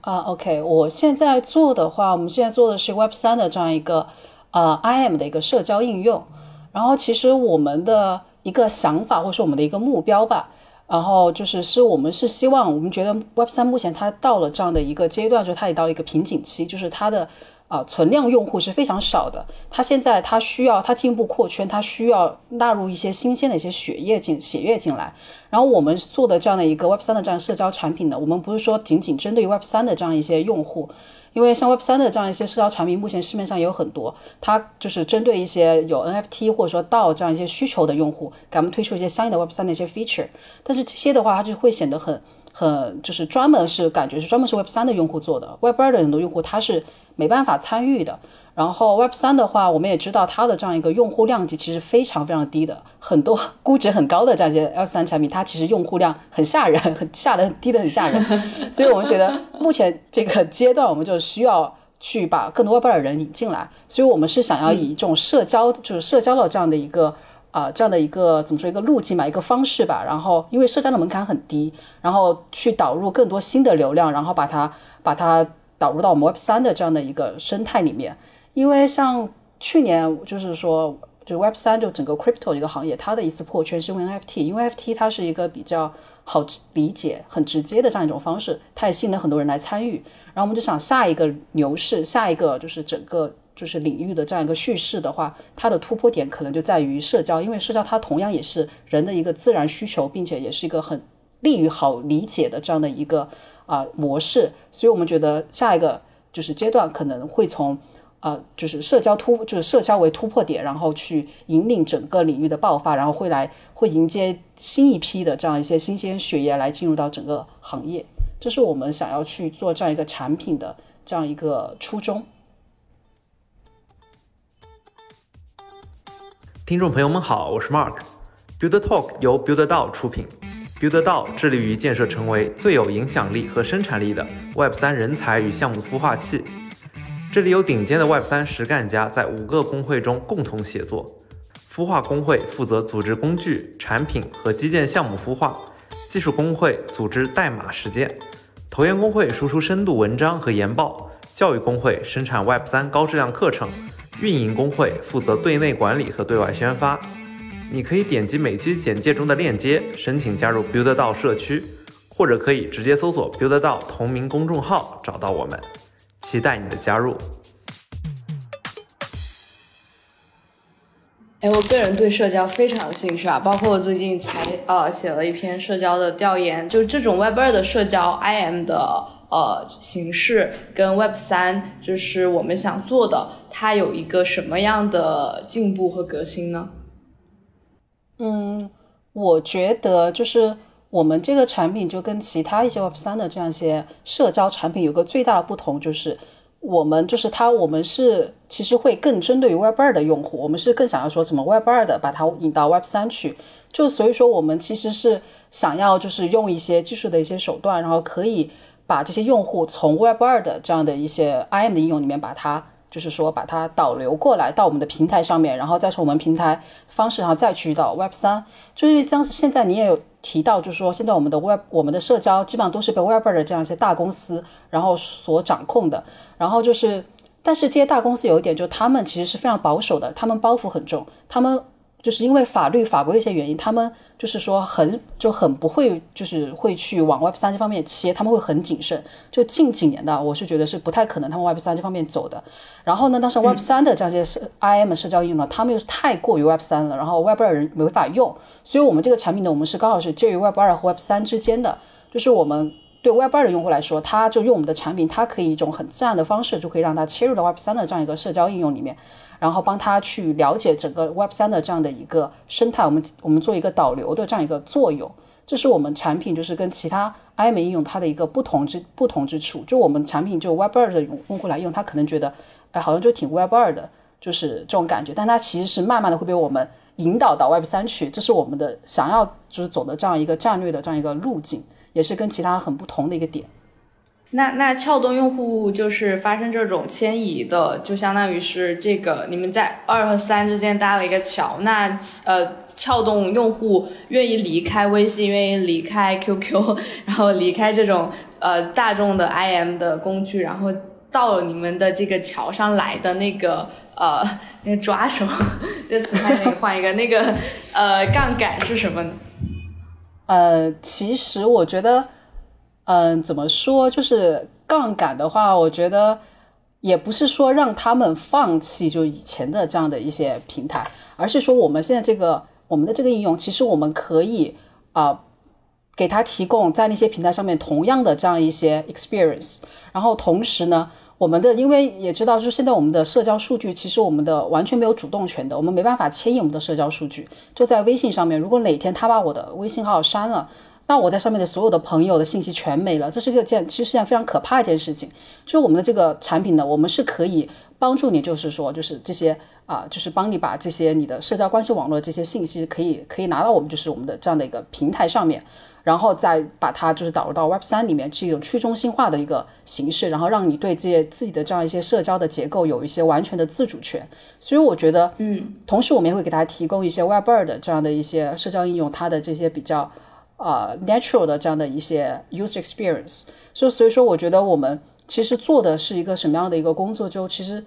啊，OK，我现在做的话，我们现在做的是 Web 三的这样一个呃 IM 的一个社交应用。然后其实我们的一个想法或者说我们的一个目标吧，然后就是是我们是希望我们觉得 Web 三目前它到了这样的一个阶段，就是它也到了一个瓶颈期，就是它的。啊，存量用户是非常少的。它现在它需要它进一步扩圈，它需要纳入一些新鲜的一些血液进血液进来。然后我们做的这样的一个 Web 三的这样社交产品呢，我们不是说仅仅针对 Web 三的这样一些用户，因为像 Web 三的这样一些社交产品，目前市面上也有很多，它就是针对一些有 NFT 或者说到这样一些需求的用户，给他们推出一些相应的 Web 三的一些 feature。但是这些的话，它就会显得很很就是专门是感觉是专门是 Web 三的用户做的，Web 二的很多用户他是。没办法参与的。然后 Web 三的话，我们也知道它的这样一个用户量级其实非常非常低的，很多估值很高的这样一些 Web 三产品，它其实用户量很吓人，很吓的低的很吓人。所以我们觉得目前这个阶段，我们就需要去把更多 Web 二的人引进来。所以我们是想要以一种社交，就是社交的这样的一个啊这样的一个怎么说一个路径吧，一个方式吧。然后因为社交的门槛很低，然后去导入更多新的流量，然后把它把它。导入到我们 Web 三的这样的一个生态里面，因为像去年就是说，就 Web 三就整个 Crypto 一个行业，它的一次破圈是 NFT，因为 NFT 它是一个比较好理解、很直接的这样一种方式，它也吸引了很多人来参与。然后我们就想，下一个牛市，下一个就是整个就是领域的这样一个叙事的话，它的突破点可能就在于社交，因为社交它同样也是人的一个自然需求，并且也是一个很利于好理解的这样的一个。啊，模式，所以我们觉得下一个就是阶段可能会从，呃，就是社交突，就是社交为突破点，然后去引领整个领域的爆发，然后会来会迎接新一批的这样一些新鲜血液来进入到整个行业，这是我们想要去做这样一个产品的这样一个初衷。听众朋友们好，我是 Mark，Build Talk 由 Build 道出品。Build 道致力于建设成为最有影响力和生产力的 Web 三人才与项目孵化器。这里有顶尖的 Web 三实干家在五个工会中共同协作。孵化工会负责组织工具、产品和基建项目孵化，技术工会组织代码实践，投研工会输出深度文章和研报，教育工会生产 Web 三高质量课程，运营工会负责对内管理和对外宣发。你可以点击每期简介中的链接申请加入 Build 道社区，或者可以直接搜索 Build 道同名公众号找到我们。期待你的加入。哎，我个人对社交非常有兴趣啊，包括我最近才呃写了一篇社交的调研，就是这种 Web 二的社交 IM 的呃形式跟 Web 三，就是我们想做的，它有一个什么样的进步和革新呢？嗯，我觉得就是我们这个产品就跟其他一些 Web 三的这样一些社交产品有个最大的不同就是。我们就是它，我们是其实会更针对于 Web 二的用户，我们是更想要说怎么 Web 二的把它引到 Web 三去，就所以说我们其实是想要就是用一些技术的一些手段，然后可以把这些用户从 Web 二的这样的一些 IM 的应用里面把它。就是说，把它导流过来到我们的平台上面，然后再从我们平台方式上再去到 Web 三。就是像现在你也有提到，就是说现在我们的 Web 我们的社交基本上都是被 Web 的这样一些大公司然后所掌控的。然后就是，但是这些大公司有一点，就是他们其实是非常保守的，他们包袱很重，他们。就是因为法律法规一些原因，他们就是说很就很不会，就是会去往 Web 三这方面切，他们会很谨慎。就近几年的，我是觉得是不太可能他们 Web 三这方面走的。然后呢，当时 Web 三的这样些社 IM 社交应用呢，他们又是太过于 Web 三了，然后 Web 二人没法用。所以我们这个产品呢，我们是刚好是介于 Web 二和 Web 三之间的，就是我们。对 Web 二的用户来说，他就用我们的产品，他可以一种很自然的方式，就可以让他切入到 Web 三的这样一个社交应用里面，然后帮他去了解整个 Web 三的这样的一个生态。我们我们做一个导流的这样一个作用，这是我们产品就是跟其他 IM 应用它的一个不同之不同之处。就我们产品就 Web 二的用用户来用，他可能觉得，哎，好像就挺 Web 二的，就是这种感觉。但它其实是慢慢的会被我们引导到 Web 三去，这是我们的想要就是走的这样一个战略的这样一个路径，也是跟其他很不同的一个点。那那撬动用户就是发生这种迁移的，就相当于是这个你们在二和三之间搭了一个桥。那呃，撬动用户愿意离开微信，愿意离开 QQ，然后离开这种呃大众的 IM 的工具，然后到你们的这个桥上来的那个呃那个抓手，这词还得换一个，那个呃杠杆是什么呢？呃，其实我觉得。嗯，怎么说？就是杠杆的话，我觉得也不是说让他们放弃就以前的这样的一些平台，而是说我们现在这个我们的这个应用，其实我们可以啊给他提供在那些平台上面同样的这样一些 experience。然后同时呢，我们的因为也知道，就是现在我们的社交数据，其实我们的完全没有主动权的，我们没办法牵引我们的社交数据，就在微信上面。如果哪天他把我的微信号删了。那我在上面的所有的朋友的信息全没了，这是一个件，其实是件非常可怕一件事情。就是我们的这个产品呢，我们是可以帮助你，就是说，就是这些啊，就是帮你把这些你的社交关系网络这些信息，可以可以拿到我们就是我们的这样的一个平台上面，然后再把它就是导入到 Web 三里面，是一种去中心化的一个形式，然后让你对这些自己的这样一些社交的结构有一些完全的自主权。所以我觉得，嗯，同时我们也会给大家提供一些 Web 二的这样的一些社交应用，它的这些比较。啊，natural 的这样的一些 user experience，所以所以说，我觉得我们其实做的是一个什么样的一个工作？就其实，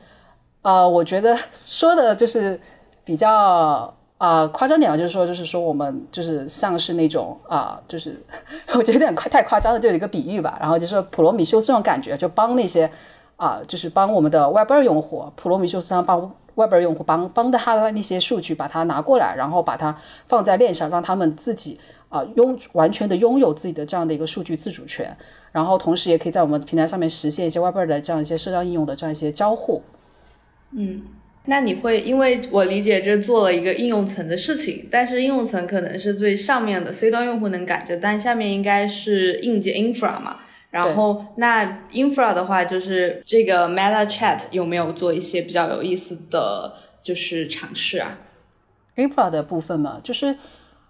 呃，我觉得说的就是比较啊夸张点啊，就是说，就是说我们就是像是那种啊，就是 我觉得有点夸太夸张了，就有一个比喻吧。然后就是普罗米修斯这种感觉，就帮那些啊，就是帮我们的 Web 二用户，普罗米修斯上帮 Web 二用户帮帮的他的那些数据，把它拿过来，然后把它放在链上，让他们自己。啊，拥完全的拥有自己的这样的一个数据自主权，然后同时也可以在我们平台上面实现一些 Web 二的这样一些社交应用的这样一些交互。嗯，那你会因为我理解这做了一个应用层的事情，但是应用层可能是最上面的 C 端用户能感知，但下面应该是硬件 infra 嘛。然后那 infra 的话，就是这个 Meta Chat 有没有做一些比较有意思的就是尝试啊？infra 的部分嘛，就是。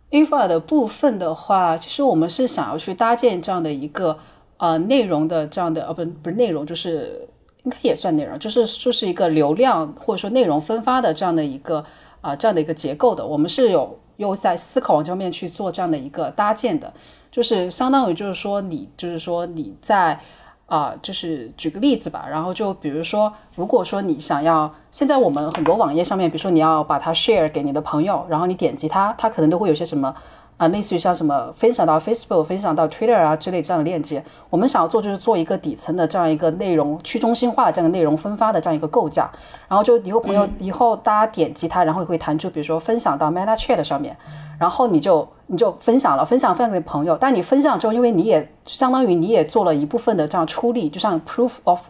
infra 的部分的话，其实我们是想要去搭建这样的一个呃内容的这样的呃不不是内容，就是应该也算内容，就是就是一个流量或者说内容分发的这样的一个啊这样的一个结构的。我们是有又在思考往这方面去做这样的一个搭建的，就是相当于就是说你就是说你在。啊，就是举个例子吧，然后就比如说，如果说你想要，现在我们很多网页上面，比如说你要把它 share 给你的朋友，然后你点击它，它可能都会有些什么啊，类似于像什么分享到 Facebook、分享到 Twitter 啊之类这样的链接。我们想要做就是做一个底层的这样一个内容去中心化的这样的内容分发的这样一个构架。然后就以后朋友以后大家点击它，然后会弹出，比如说分享到 Meta Chat 上面，然后你就你就分享了，分享分享给朋友。但你分享之后，因为你也相当于你也做了一部分的这样出力，就像 Proof of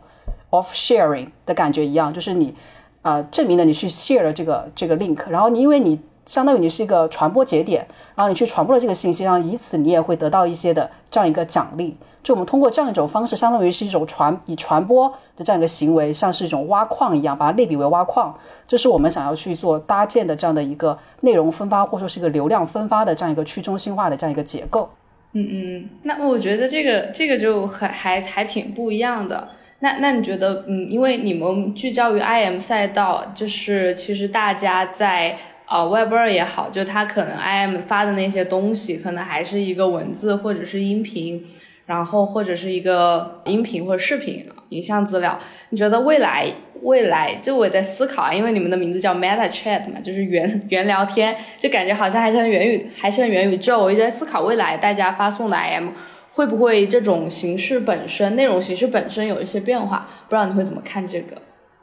of Sharing 的感觉一样，就是你啊证明了你去 share 了这个这个 link，然后你因为你。相当于你是一个传播节点，然后你去传播了这个信息，然后以此你也会得到一些的这样一个奖励。就我们通过这样一种方式，相当于是一种传以传播的这样一个行为，像是一种挖矿一样，把它类比为挖矿，这是我们想要去做搭建的这样的一个内容分发，或者说是一个流量分发的这样一个去中心化的这样一个结构。嗯嗯，那我觉得这个这个就还还还挺不一样的。那那你觉得，嗯，因为你们聚焦于 IM 赛道，就是其实大家在。啊，Web 二也好，就它可能 IM 发的那些东西，可能还是一个文字或者是音频，然后或者是一个音频或者视频影像资料。你觉得未来未来，就我在思考啊，因为你们的名字叫 Meta Chat 嘛，就是元元聊天，就感觉好像还是很元宇，还是很元宇宙。我就在思考未来大家发送的 IM 会不会这种形式本身，内容形式本身有一些变化？不知道你会怎么看这个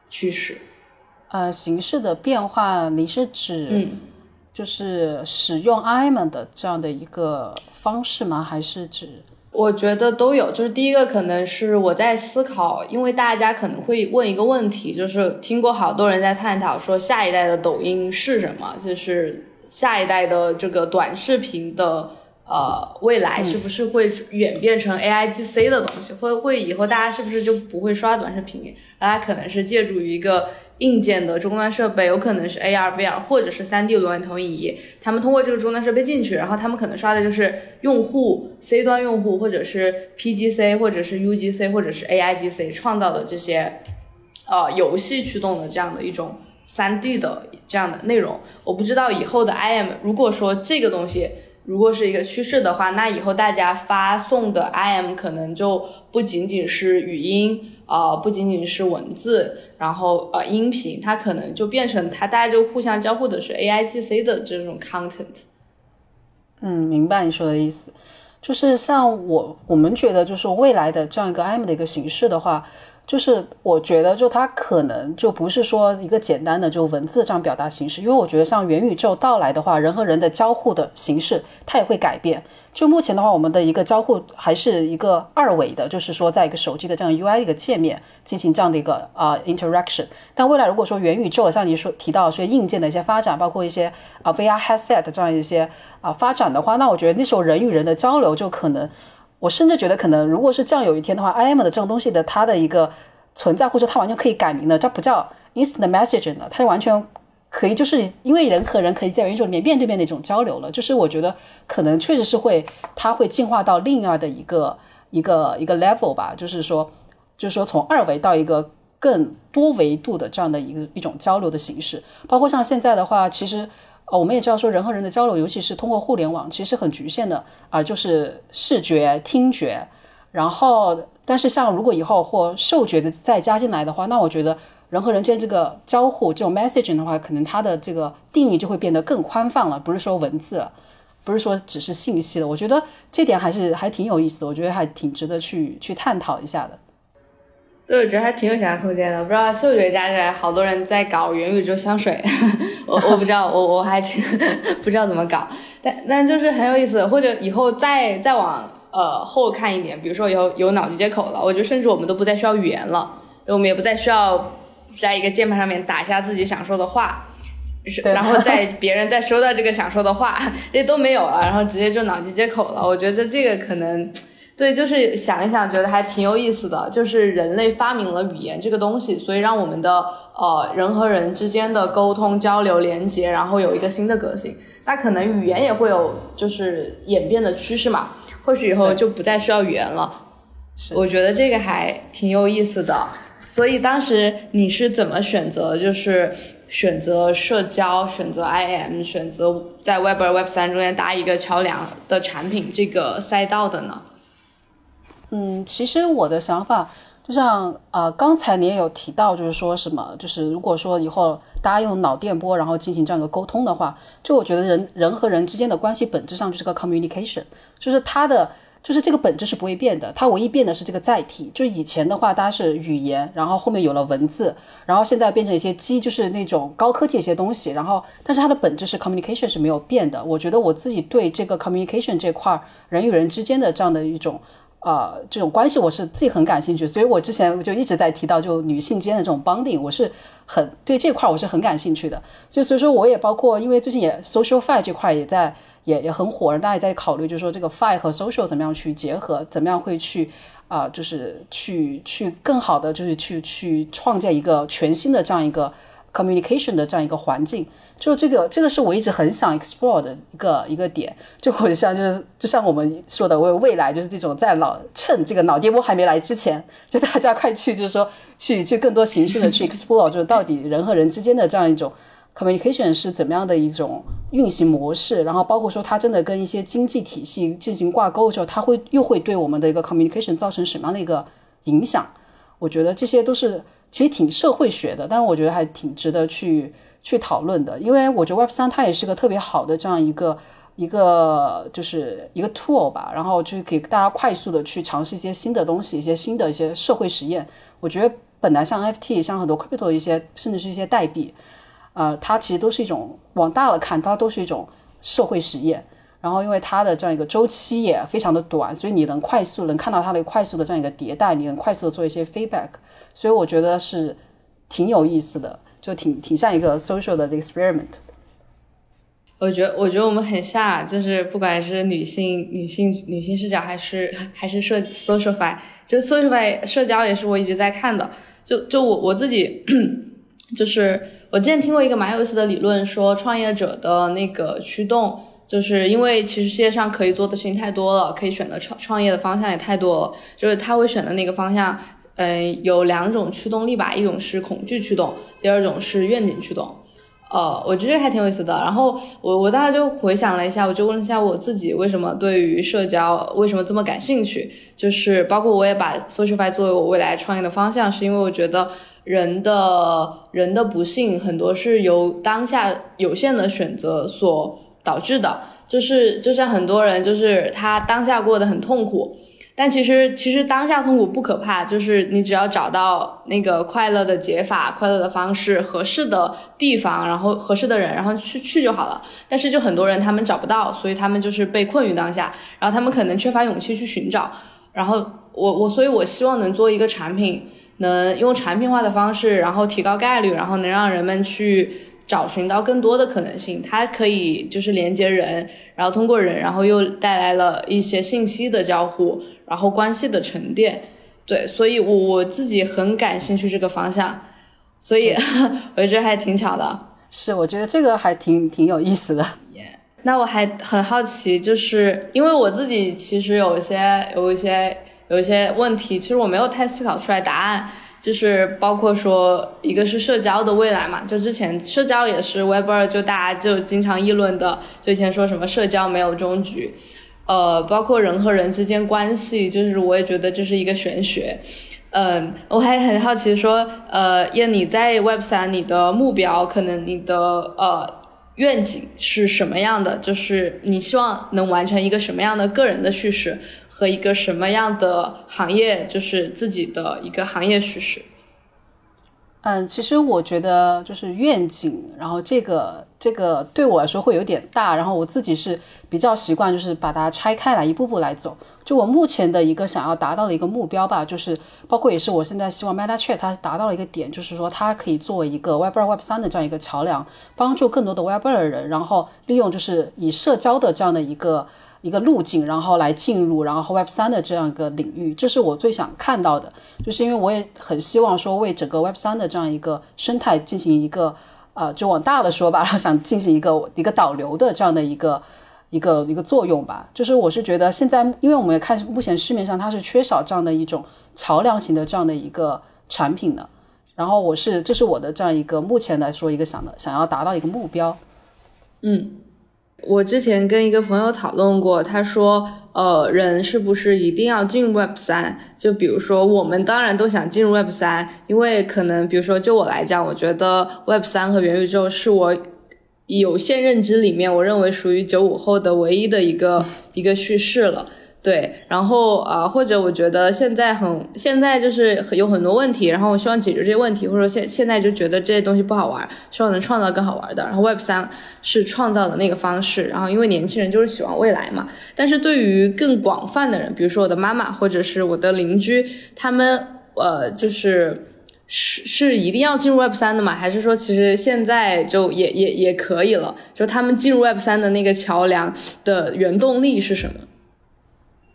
趋势？呃，形式的变化，你是指，就是使用 IM 的这样的一个方式吗？还是指？我觉得都有。就是第一个，可能是我在思考，因为大家可能会问一个问题，就是听过好多人在探讨说，下一代的抖音是什么？就是下一代的这个短视频的呃未来是不是会演变成 AIGC 的东西？会会以后大家是不是就不会刷短视频？大家可能是借助于一个。硬件的终端设备有可能是 AR、VR 或者是 3D 裸眼投影仪，他们通过这个终端设备进去，然后他们可能刷的就是用户 C 端用户，或者是 PGC，或者是 UGC，或者是 AIGC 创造的这些呃游戏驱动的这样的一种 3D 的这样的内容。我不知道以后的 IM，如果说这个东西如果是一个趋势的话，那以后大家发送的 IM 可能就不仅仅是语音啊，不仅仅是文字。然后呃，音频它可能就变成它，大家就互相交互的是 A I G C 的这种 content。嗯，明白你说的意思，就是像我我们觉得，就是未来的这样一个 M 的一个形式的话。就是我觉得，就它可能就不是说一个简单的就文字这样表达形式，因为我觉得像元宇宙到来的话，人和人的交互的形式它也会改变。就目前的话，我们的一个交互还是一个二维的，就是说在一个手机的这样 UI 一个界面进行这样的一个啊 interaction。但未来如果说元宇宙，像你说提到说硬件的一些发展，包括一些啊 VR headset 这样一些啊发展的话，那我觉得那时候人与人的交流就可能。我甚至觉得，可能如果是这样，有一天的话，IM 的这种东西的它的一个存在，或者它完全可以改名的，它不叫 instant messaging 了，它完全可以就是因为人和人可以在元宇宙里面面对面的一种交流了。就是我觉得可能确实是会，它会进化到另外的一个一个一个 level 吧。就是说，就是说从二维到一个更多维度的这样的一个一种交流的形式。包括像现在的话，其实。哦，我们也知道说人和人的交流，尤其是通过互联网，其实很局限的啊，就是视觉、听觉。然后，但是像如果以后或嗅觉的再加进来的话，那我觉得人和人之间这个交互、这种 messaging 的话，可能它的这个定义就会变得更宽泛了，不是说文字，不是说只是信息了。我觉得这点还是还挺有意思的，我觉得还挺值得去去探讨一下的。对，我觉得还挺有想象空间的。不知道嗅觉加起来，好多人在搞元宇宙香水，我我不知道，我我还挺不知道怎么搞。但但就是很有意思，或者以后再再往呃后看一点，比如说以后有脑机接口了，我觉得甚至我们都不再需要语言了，我们也不再需要在一个键盘上面打下自己想说的话，然后 在别人再收到这个想说的话，这些都没有了，然后直接就脑机接口了。我觉得这个可能。对，就是想一想，觉得还挺有意思的。就是人类发明了语言这个东西，所以让我们的呃人和人之间的沟通、交流、连接，然后有一个新的革新。那可能语言也会有就是演变的趋势嘛？或许以后就不再需要语言了。我觉得这个还挺有意思的。所以当时你是怎么选择？就是选择社交、选择 IM、选择在 Web 二、Web 三中间搭一个桥梁的产品这个赛道的呢？嗯，其实我的想法就像呃，刚才你也有提到，就是说什么，就是如果说以后大家用脑电波然后进行这样一个沟通的话，就我觉得人人和人之间的关系本质上就是个 communication，就是它的就是这个本质是不会变的，它唯一变的是这个载体。就是以前的话，大家是语言，然后后面有了文字，然后现在变成一些机，就是那种高科技一些东西，然后但是它的本质是 communication 是没有变的。我觉得我自己对这个 communication 这块人与人之间的这样的一种。呃，这种关系我是自己很感兴趣，所以我之前就一直在提到，就女性间的这种 bonding，我是很对这块我是很感兴趣的。就所以说，我也包括，因为最近也 social fi 这块也在也也很火，大家也在考虑，就是说这个 fi 和 social 怎么样去结合，怎么样会去啊，就是去去更好的就是去去创建一个全新的这样一个。Communication 的这样一个环境，就这个，这个是我一直很想 explore 的一个一个点。就我像就是就像我们说的，为未来就是这种在脑趁这个脑电波还没来之前，就大家快去，就是说去去更多形式的去 explore，就是到底人和人之间的这样一种 communication 是怎么样的一种运行模式。然后包括说它真的跟一些经济体系进行挂钩之后，它会又会对我们的一个 communication 造成什么样的一个影响？我觉得这些都是。其实挺社会学的，但是我觉得还挺值得去去讨论的，因为我觉得 Web 三它也是个特别好的这样一个一个就是一个 tool 吧，然后就是给大家快速的去尝试一些新的东西，一些新的一些社会实验。我觉得本来像 FT，像很多 crypto 一些，甚至是一些代币，呃，它其实都是一种往大了看，它都是一种社会实验。然后，因为它的这样一个周期也非常的短，所以你能快速能看到它的快速的这样一个迭代，你能快速的做一些 feedback，所以我觉得是挺有意思的，就挺挺像一个 social 的这个 experiment。我觉得，我觉得我们很像，就是不管是女性、女性、女性视角，还是还是社 socialify，就 socialify 社交也是我一直在看的。就就我我自己，就是我之前听过一个蛮有意思的理论，说创业者的那个驱动。就是因为其实世界上可以做的事情太多了，可以选择创创业的方向也太多了。就是他会选的那个方向，嗯，有两种驱动力吧，一种是恐惧驱动，第二种是愿景驱动。呃，我觉得还挺有意思的。然后我我当时就回想了一下，我就问了一下我自己，为什么对于社交为什么这么感兴趣？就是包括我也把 socialify 作为我未来创业的方向，是因为我觉得人的人的不幸很多是由当下有限的选择所。导致的，就是就像很多人，就是他当下过得很痛苦，但其实其实当下痛苦不可怕，就是你只要找到那个快乐的解法、快乐的方式、合适的地方，然后合适的人，然后去去就好了。但是就很多人他们找不到，所以他们就是被困于当下，然后他们可能缺乏勇气去寻找。然后我我所以，我希望能做一个产品，能用产品化的方式，然后提高概率，然后能让人们去。找寻到更多的可能性，它可以就是连接人，然后通过人，然后又带来了一些信息的交互，然后关系的沉淀。对，所以我我自己很感兴趣这个方向，所以 我觉得还挺巧的。是，我觉得这个还挺挺有意思的。那我还很好奇，就是因为我自己其实有一些有一些有一些问题，其实我没有太思考出来答案。就是包括说，一个是社交的未来嘛，就之前社交也是 Web 二，就大家就经常议论的，就以前说什么社交没有终局，呃，包括人和人之间关系，就是我也觉得这是一个玄学，嗯，我还很好奇说，呃，叶你在 Web 三，你的目标可能你的呃愿景是什么样的？就是你希望能完成一个什么样的个人的叙事？和一个什么样的行业，就是自己的一个行业叙事。嗯，其实我觉得就是愿景，然后这个这个对我来说会有点大，然后我自己是比较习惯就是把它拆开来一步步来走。就我目前的一个想要达到的一个目标吧，就是包括也是我现在希望 Meta Chat 它达到了一个点，就是说它可以作为一个 Web 二 Web 三的这样一个桥梁，帮助更多的 Web 二的人，然后利用就是以社交的这样的一个。一个路径，然后来进入，然后 Web 三的这样一个领域，这是我最想看到的。就是因为我也很希望说，为整个 Web 三的这样一个生态进行一个，呃，就往大了说吧，然后想进行一个一个导流的这样的一个一个一个作用吧。就是我是觉得现在，因为我们也看目前市面上它是缺少这样的一种桥梁型的这样的一个产品的。然后我是，这是我的这样一个目前来说一个想的想要达到一个目标。嗯。我之前跟一个朋友讨论过，他说，呃，人是不是一定要进入 Web 三？就比如说，我们当然都想进入 Web 三，因为可能，比如说，就我来讲，我觉得 Web 三和元宇宙是我有限认知里面，我认为属于九五后的唯一的一个一个叙事了。对，然后啊，或者我觉得现在很现在就是有很多问题，然后我希望解决这些问题，或者现现在就觉得这些东西不好玩，希望能创造更好玩的。然后 Web 三是创造的那个方式，然后因为年轻人就是喜欢未来嘛。但是对于更广泛的人，比如说我的妈妈或者是我的邻居，他们呃就是是是一定要进入 Web 三的嘛？还是说其实现在就也也也可以了？就他们进入 Web 三的那个桥梁的原动力是什么？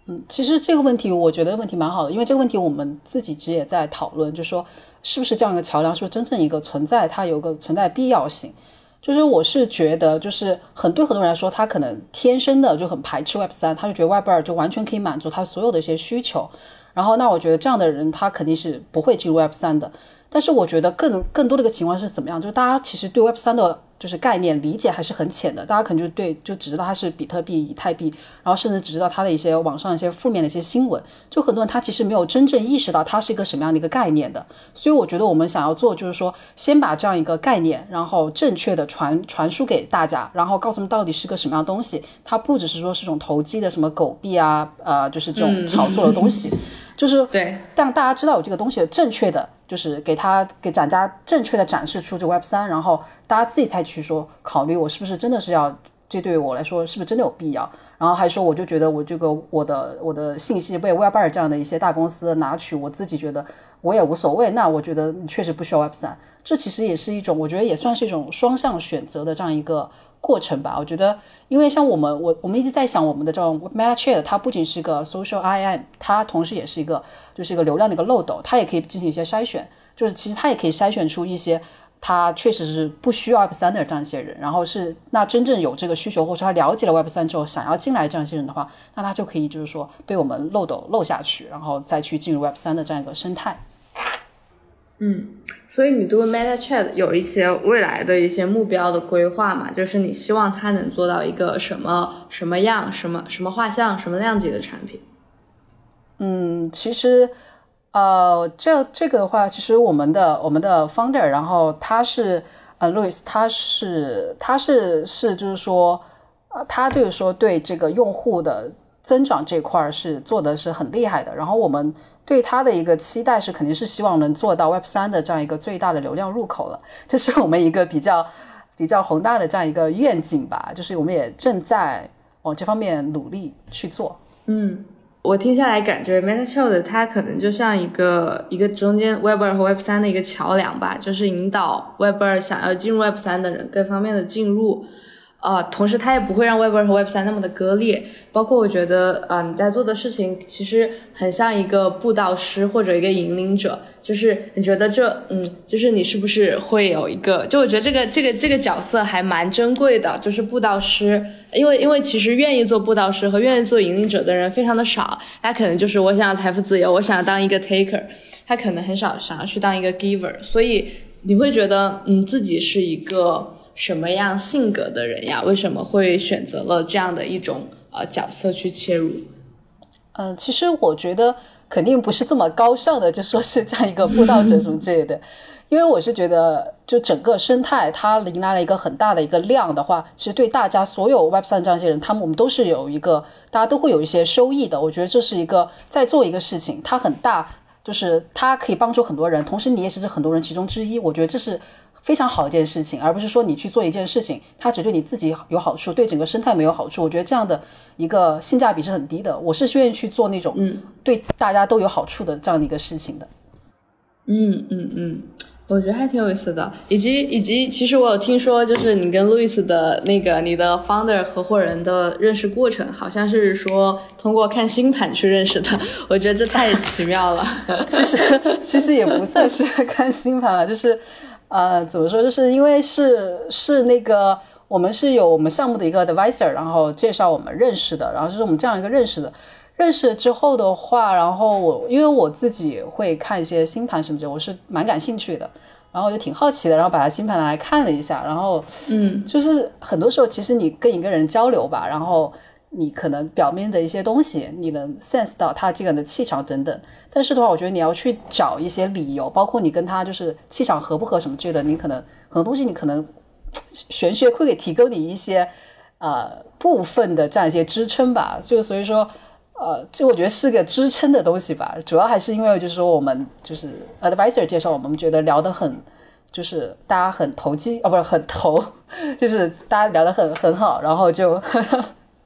嗯，其实这个问题我觉得问题蛮好的，因为这个问题我们自己其实也在讨论，就是说是不是这样一个桥梁，是不是真正一个存在，它有个存在必要性。就是我是觉得，就是很对很多人来说，他可能天生的就很排斥 Web 三，他就觉得 Web 二就完全可以满足他所有的一些需求。然后那我觉得这样的人他肯定是不会进入 Web 三的。但是我觉得更更多的一个情况是怎么样，就是大家其实对 Web 三的。就是概念理解还是很浅的，大家可能就对就只知道它是比特币、以太币，然后甚至只知道它的一些网上一些负面的一些新闻，就很多人他其实没有真正意识到它是一个什么样的一个概念的。所以我觉得我们想要做就是说，先把这样一个概念，然后正确的传传输给大家，然后告诉他们到底是个什么样的东西。它不只是说是种投机的什么狗币啊，呃，就是这种炒作的东西，就是对让大家知道有这个东西的正确的。就是给他给展家正确的展示出这 Web 三，然后大家自己再去说考虑我是不是真的是要这对于我来说是不是真的有必要？然后还说我就觉得我这个我的我的信息被 Web 二这样的一些大公司拿取，我自己觉得我也无所谓。那我觉得确实不需要 Web 三，这其实也是一种我觉得也算是一种双向选择的这样一个。过程吧，我觉得，因为像我们，我我们一直在想，我们的这种 Meta Chat，它不仅是一个 social IM，它同时也是一个，就是一个流量的一个漏斗，它也可以进行一些筛选，就是其实它也可以筛选出一些，它确实是不需要 Web 三的这样一些人，然后是那真正有这个需求，或者说他了解了 Web 三之后想要进来这样一些人的话，那他就可以就是说被我们漏斗漏下去，然后再去进入 Web 三的这样一个生态。嗯，所以你对 Meta Chat 有一些未来的一些目标的规划嘛？就是你希望它能做到一个什么什么样、什么什么画像、什么量级的产品？嗯，其实，呃，这这个的话，其实我们的我们的 founder，然后他是呃，Louis，他是他是是就是说，呃，他就是说对这个用户的增长这块是做的是很厉害的，然后我们。对他的一个期待是，肯定是希望能做到 Web 三的这样一个最大的流量入口了，这是我们一个比较比较宏大的这样一个愿景吧。就是我们也正在往这方面努力去做。嗯，我听下来感觉 Meta c h i l 它可能就像一个一个中间 Web 二和 Web 三的一个桥梁吧，就是引导 Web 二想要进入 Web 三的人各方面的进入。啊，同时它也不会让 Web 二和 Web 三那么的割裂。包括我觉得，啊，你在做的事情其实很像一个布道师或者一个引领者。就是你觉得这，嗯，就是你是不是会有一个？就我觉得这个这个这个角色还蛮珍贵的，就是布道师。因为因为其实愿意做布道师和愿意做引领者的人非常的少。他可能就是我想要财富自由，我想要当一个 taker，他可能很少想要去当一个 giver。所以你会觉得，嗯，自己是一个。什么样性格的人呀？为什么会选择了这样的一种呃角色去切入？嗯，其实我觉得肯定不是这么高尚的，就说是这样一个布道者什么之类的。因为我是觉得，就整个生态它迎来了一个很大的一个量的话，其实对大家所有 Web 三这样一些人，他们我们都是有一个大家都会有一些收益的。我觉得这是一个在做一个事情，它很大，就是它可以帮助很多人，同时你也是这很多人其中之一。我觉得这是。非常好一件事情，而不是说你去做一件事情，它只对你自己有好处，对整个生态没有好处。我觉得这样的一个性价比是很低的。我是愿意去做那种嗯对大家都有好处的这样的一个事情的。嗯嗯嗯，我觉得还挺有意思的。以及以及，其实我有听说，就是你跟路易斯的那个你的 founder 合伙人的认识过程，好像是说通过看星盘去认识的。我觉得这太奇妙了。其实其实也不算是看星盘了，就是。呃，怎么说？就是因为是是那个我们是有我们项目的一个 advisor，然后介绍我们认识的，然后就是我们这样一个认识的。认识之后的话，然后我因为我自己会看一些星盘什么的，我是蛮感兴趣的。然后就挺好奇的，然后把他星盘拿来看了一下，然后嗯，就是很多时候其实你跟一个人交流吧，然后你可能表面的一些东西你能 sense 到他这个人的气场等等，但是的话，我觉得你要去找一些理由，包括你跟他就是气场合不合什么之类的，你可能很多东西你可能玄学会给提供你一些呃部分的这样一些支撑吧，就所以说。呃，这我觉得是个支撑的东西吧，主要还是因为就是说我们就是 advisor 介绍我们觉得聊得很，就是大家很投机哦，不是很投，就是大家聊得很很好，然后就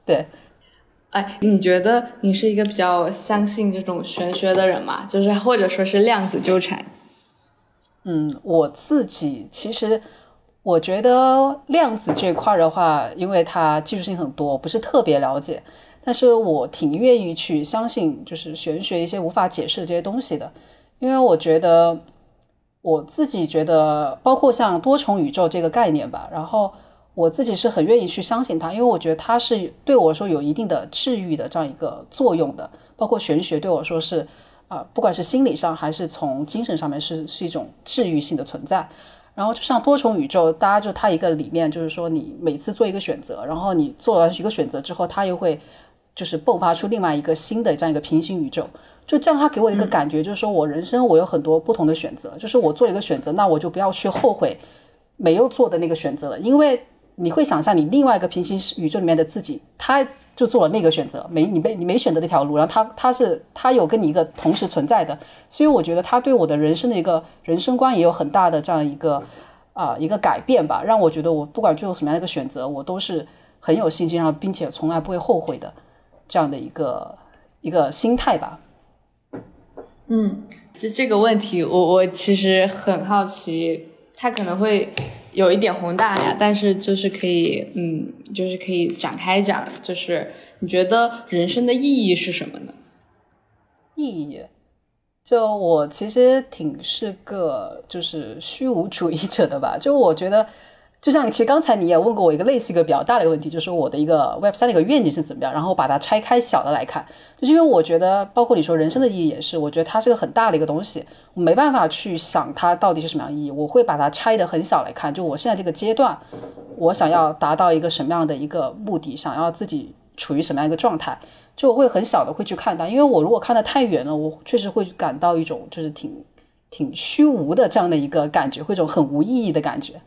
对。哎，你觉得你是一个比较相信这种玄学的人吗？就是或者说是量子纠缠？嗯，我自己其实我觉得量子这块的话，因为它技术性很多，不是特别了解。但是我挺愿意去相信，就是玄学一些无法解释的这些东西的，因为我觉得我自己觉得，包括像多重宇宙这个概念吧，然后我自己是很愿意去相信它，因为我觉得它是对我说有一定的治愈的这样一个作用的，包括玄学对我说是啊，不管是心理上还是从精神上面是是一种治愈性的存在。然后就像多重宇宙，大家就它一个理念就是说，你每次做一个选择，然后你做完一个选择之后，它又会。就是迸发出另外一个新的这样一个平行宇宙，就这样，他给我一个感觉，就是说我人生我有很多不同的选择，就是我做一个选择，那我就不要去后悔没有做的那个选择了，因为你会想象你另外一个平行宇宙里面的自己，他就做了那个选择，没你没你没选择那条路，然后他他是他有跟你一个同时存在的，所以我觉得他对我的人生的一个人生观也有很大的这样一个啊一个改变吧，让我觉得我不管最后什么样的一个选择，我都是很有信心，然后并且从来不会后悔的。这样的一个一个心态吧。嗯，就这个问题，我我其实很好奇，它可能会有一点宏大呀，但是就是可以，嗯，就是可以展开讲，就是你觉得人生的意义是什么呢？意义，就我其实挺是个就是虚无主义者的吧，就我觉得。就像其实刚才你也问过我一个类似一个比较大的一个问题，就是我的一个 Web 三的一个愿景是怎么样，然后把它拆开小的来看，就是因为我觉得，包括你说人生的意义也是，我觉得它是个很大的一个东西，我没办法去想它到底是什么样意义，我会把它拆的很小来看，就我现在这个阶段，我想要达到一个什么样的一个目的，想要自己处于什么样一个状态，就我会很小的会去看它，因为我如果看的太远了，我确实会感到一种就是挺挺虚无的这样的一个感觉，会一种很无意义的感觉。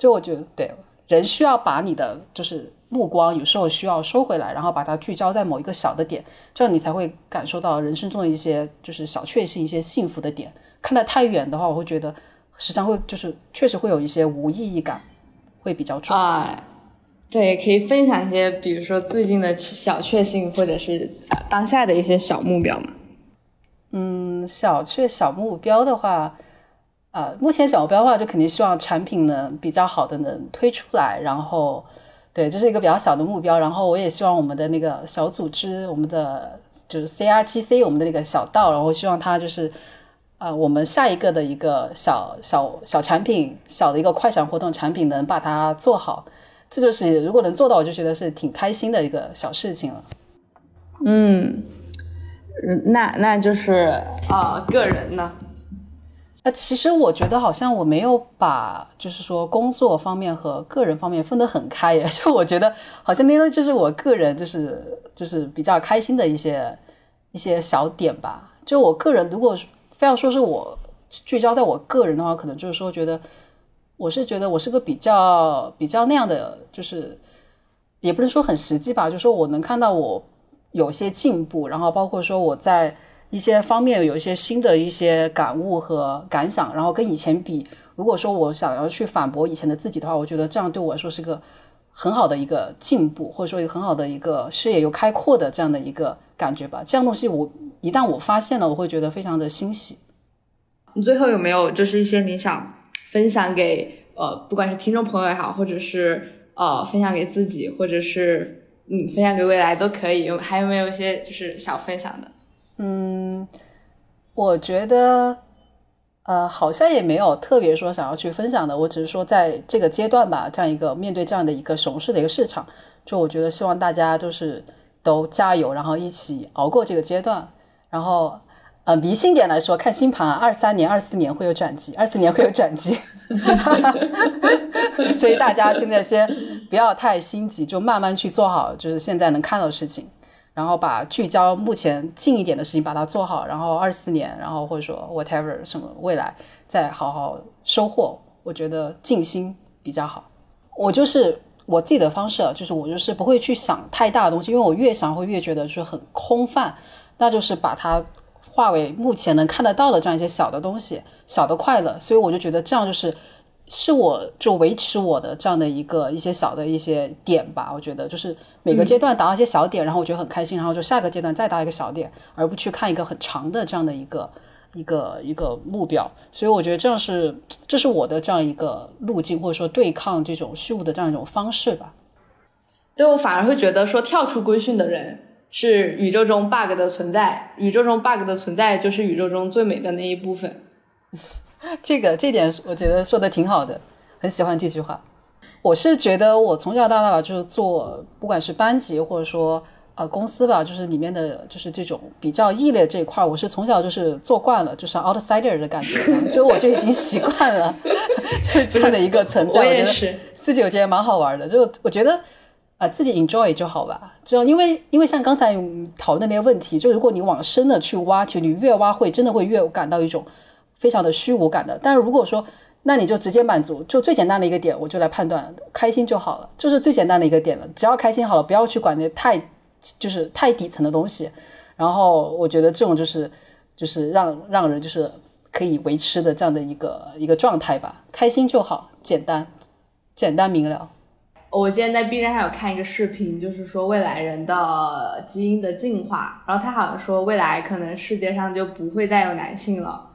就我觉得，对人需要把你的就是目光，有时候需要收回来，然后把它聚焦在某一个小的点，这样你才会感受到人生中的一些就是小确幸、一些幸福的点。看得太远的话，我会觉得时常会就是确实会有一些无意义感，会比较重。啊，对，可以分享一些，比如说最近的小确幸，或者是当下的一些小目标吗？嗯，小确小目标的话。啊，目前小目标的话，就肯定希望产品能比较好的能推出来，然后，对，这是一个比较小的目标。然后我也希望我们的那个小组织，我们的就是 CRTC，我们的那个小道，然后希望它就是，啊，我们下一个的一个小小小产品，小的一个快闪活动产品能把它做好。这就是如果能做到，我就觉得是挺开心的一个小事情了。嗯，那那就是啊，个人呢？那其实我觉得好像我没有把，就是说工作方面和个人方面分得很开耶。就我觉得好像那个就是我个人，就是就是比较开心的一些一些小点吧。就我个人，如果非要说是我聚焦在我个人的话，可能就是说觉得我是觉得我是个比较比较那样的，就是也不能说很实际吧，就是说我能看到我有些进步，然后包括说我在。一些方面有一些新的一些感悟和感想，然后跟以前比，如果说我想要去反驳以前的自己的话，我觉得这样对我来说是个很好的一个进步，或者说一个很好的一个视野又开阔的这样的一个感觉吧。这样东西我一旦我发现了，我会觉得非常的欣喜。你最后有没有就是一些你想分享给呃，不管是听众朋友也好，或者是呃分享给自己，或者是嗯分享给未来都可以。有还有没有一些就是想分享的？嗯，我觉得，呃，好像也没有特别说想要去分享的。我只是说，在这个阶段吧，这样一个面对这样的一个熊市的一个市场，就我觉得希望大家就是都加油，然后一起熬过这个阶段。然后，呃，迷信点来说，看星盘，二三年、二四年会有转机，二四年会有转机。所以大家现在先不要太心急，就慢慢去做好，就是现在能看到的事情，然后把聚焦目前近一点的事情把它做好，然后二四年，然后或者说 whatever 什么未来再好好收获。我觉得静心比较好。我就是我自己的方式，就是我就是不会去想太大的东西，因为我越想会越觉得就是很空泛，那就是把它。化为目前能看得到的这样一些小的东西，小的快乐，所以我就觉得这样就是是我就维持我的这样的一个一些小的一些点吧。我觉得就是每个阶段达到一些小点，然后我觉得很开心，然后就下个阶段再达一个小点，而不去看一个很长的这样的一个一个一个目标。所以我觉得这样是这是我的这样一个路径，或者说对抗这种虚无的这样一种方式吧。对我反而会觉得说跳出规训的人。是宇宙中 bug 的存在，宇宙中 bug 的存在就是宇宙中最美的那一部分。这个这点我觉得说的挺好的，很喜欢这句话。我是觉得我从小到大吧，就是做不管是班级或者说呃公司吧，就是里面的就是这种比较异类这一块，我是从小就是做惯了，就是 outsider 的感觉，就我就已经习惯了，就是这样的一个存在。我也是，自己我觉得蛮好玩的，就我觉得。啊，自己 enjoy 就好吧。就因为因为像刚才讨论那些问题，就如果你往深的去挖，其实你越挖会真的会越感到一种非常的虚无感的。但是如果说，那你就直接满足，就最简单的一个点，我就来判断，开心就好了，就是最简单的一个点了。只要开心好了，不要去管那太就是太底层的东西。然后我觉得这种就是就是让让人就是可以维持的这样的一个一个状态吧，开心就好，简单简单明了。我今天在 B 站上有看一个视频，就是说未来人的基因的进化，然后他好像说未来可能世界上就不会再有男性了，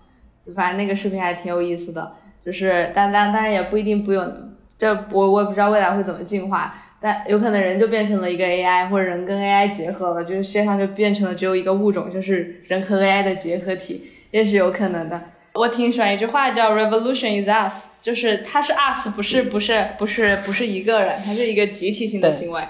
就反正那个视频还挺有意思的，就是但但当然也不一定不用，这我我也不知道未来会怎么进化，但有可能人就变成了一个 AI，或者人跟 AI 结合了，就是世界上就变成了只有一个物种，就是人和 AI 的结合体，也是有可能的。我挺喜欢一句话叫 “Revolution is us”，就是它是 us，不是不是不是不是一个人，它是一个集体性的行为。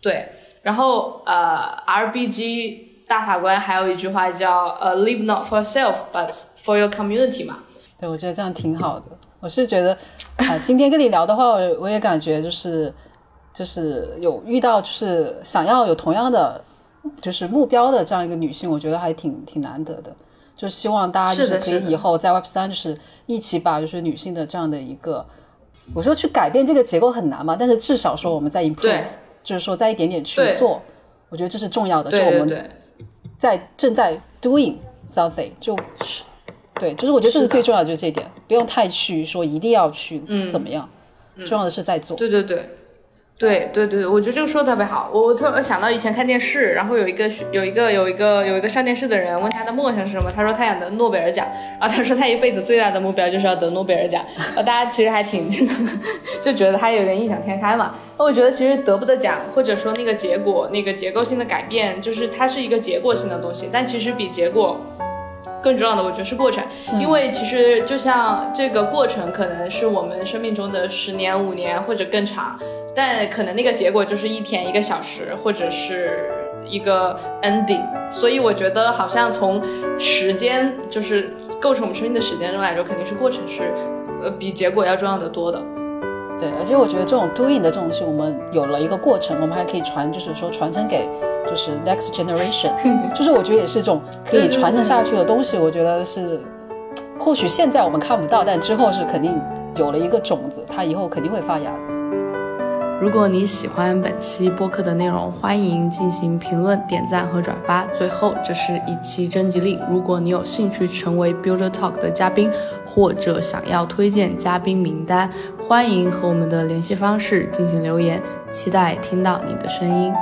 对，然后呃，RBG 大法官还有一句话叫呃，“Live not for self, but for your community” 嘛。对，我觉得这样挺好的。我是觉得啊，今天跟你聊的话，我我也感觉就是就是有遇到就是想要有同样的就是目标的这样一个女性，我觉得还挺挺难得的。就希望大家就是可以以后在 Web 三就是一起把就是女性的这样的一个，我说去改变这个结构很难嘛，但是至少说我们在 improve，就是说在一点点去做，我觉得这是重要的。就我们在正在 doing something，就对，就是我觉得这是最重要的，就是这一点，不用太去说一定要去怎么样，重要的是在做。对对对。对对对，我觉得这个说的特别好。我我突然想到以前看电视，然后有一个有一个有一个有一个上电视的人问他的梦想是什么，他说他想得诺贝尔奖，然后他说他一辈子最大的目标就是要得诺贝尔奖。呃，大家其实还挺就觉得他有点异想天开嘛。那我觉得其实得不得奖，或者说那个结果那个结构性的改变，就是它是一个结果性的东西，但其实比结果更重要的，我觉得是过程。因为其实就像这个过程，可能是我们生命中的十年、五年或者更长。但可能那个结果就是一天一个小时，或者是一个 ending，所以我觉得好像从时间就是构成我们生命的时间中来说，肯定是过程是呃比结果要重要的多的。对，而且我觉得这种 doing 的这种西，我们有了一个过程，我们还可以传，就是说传承给就是 next generation，就是我觉得也是一种可以传承下去的东西。我觉得是，或许现在我们看不到，但之后是肯定有了一个种子，它以后肯定会发芽的。如果你喜欢本期播客的内容，欢迎进行评论、点赞和转发。最后，这是一期征集令，如果你有兴趣成为 Builder Talk 的嘉宾，或者想要推荐嘉宾名单，欢迎和我们的联系方式进行留言，期待听到你的声音。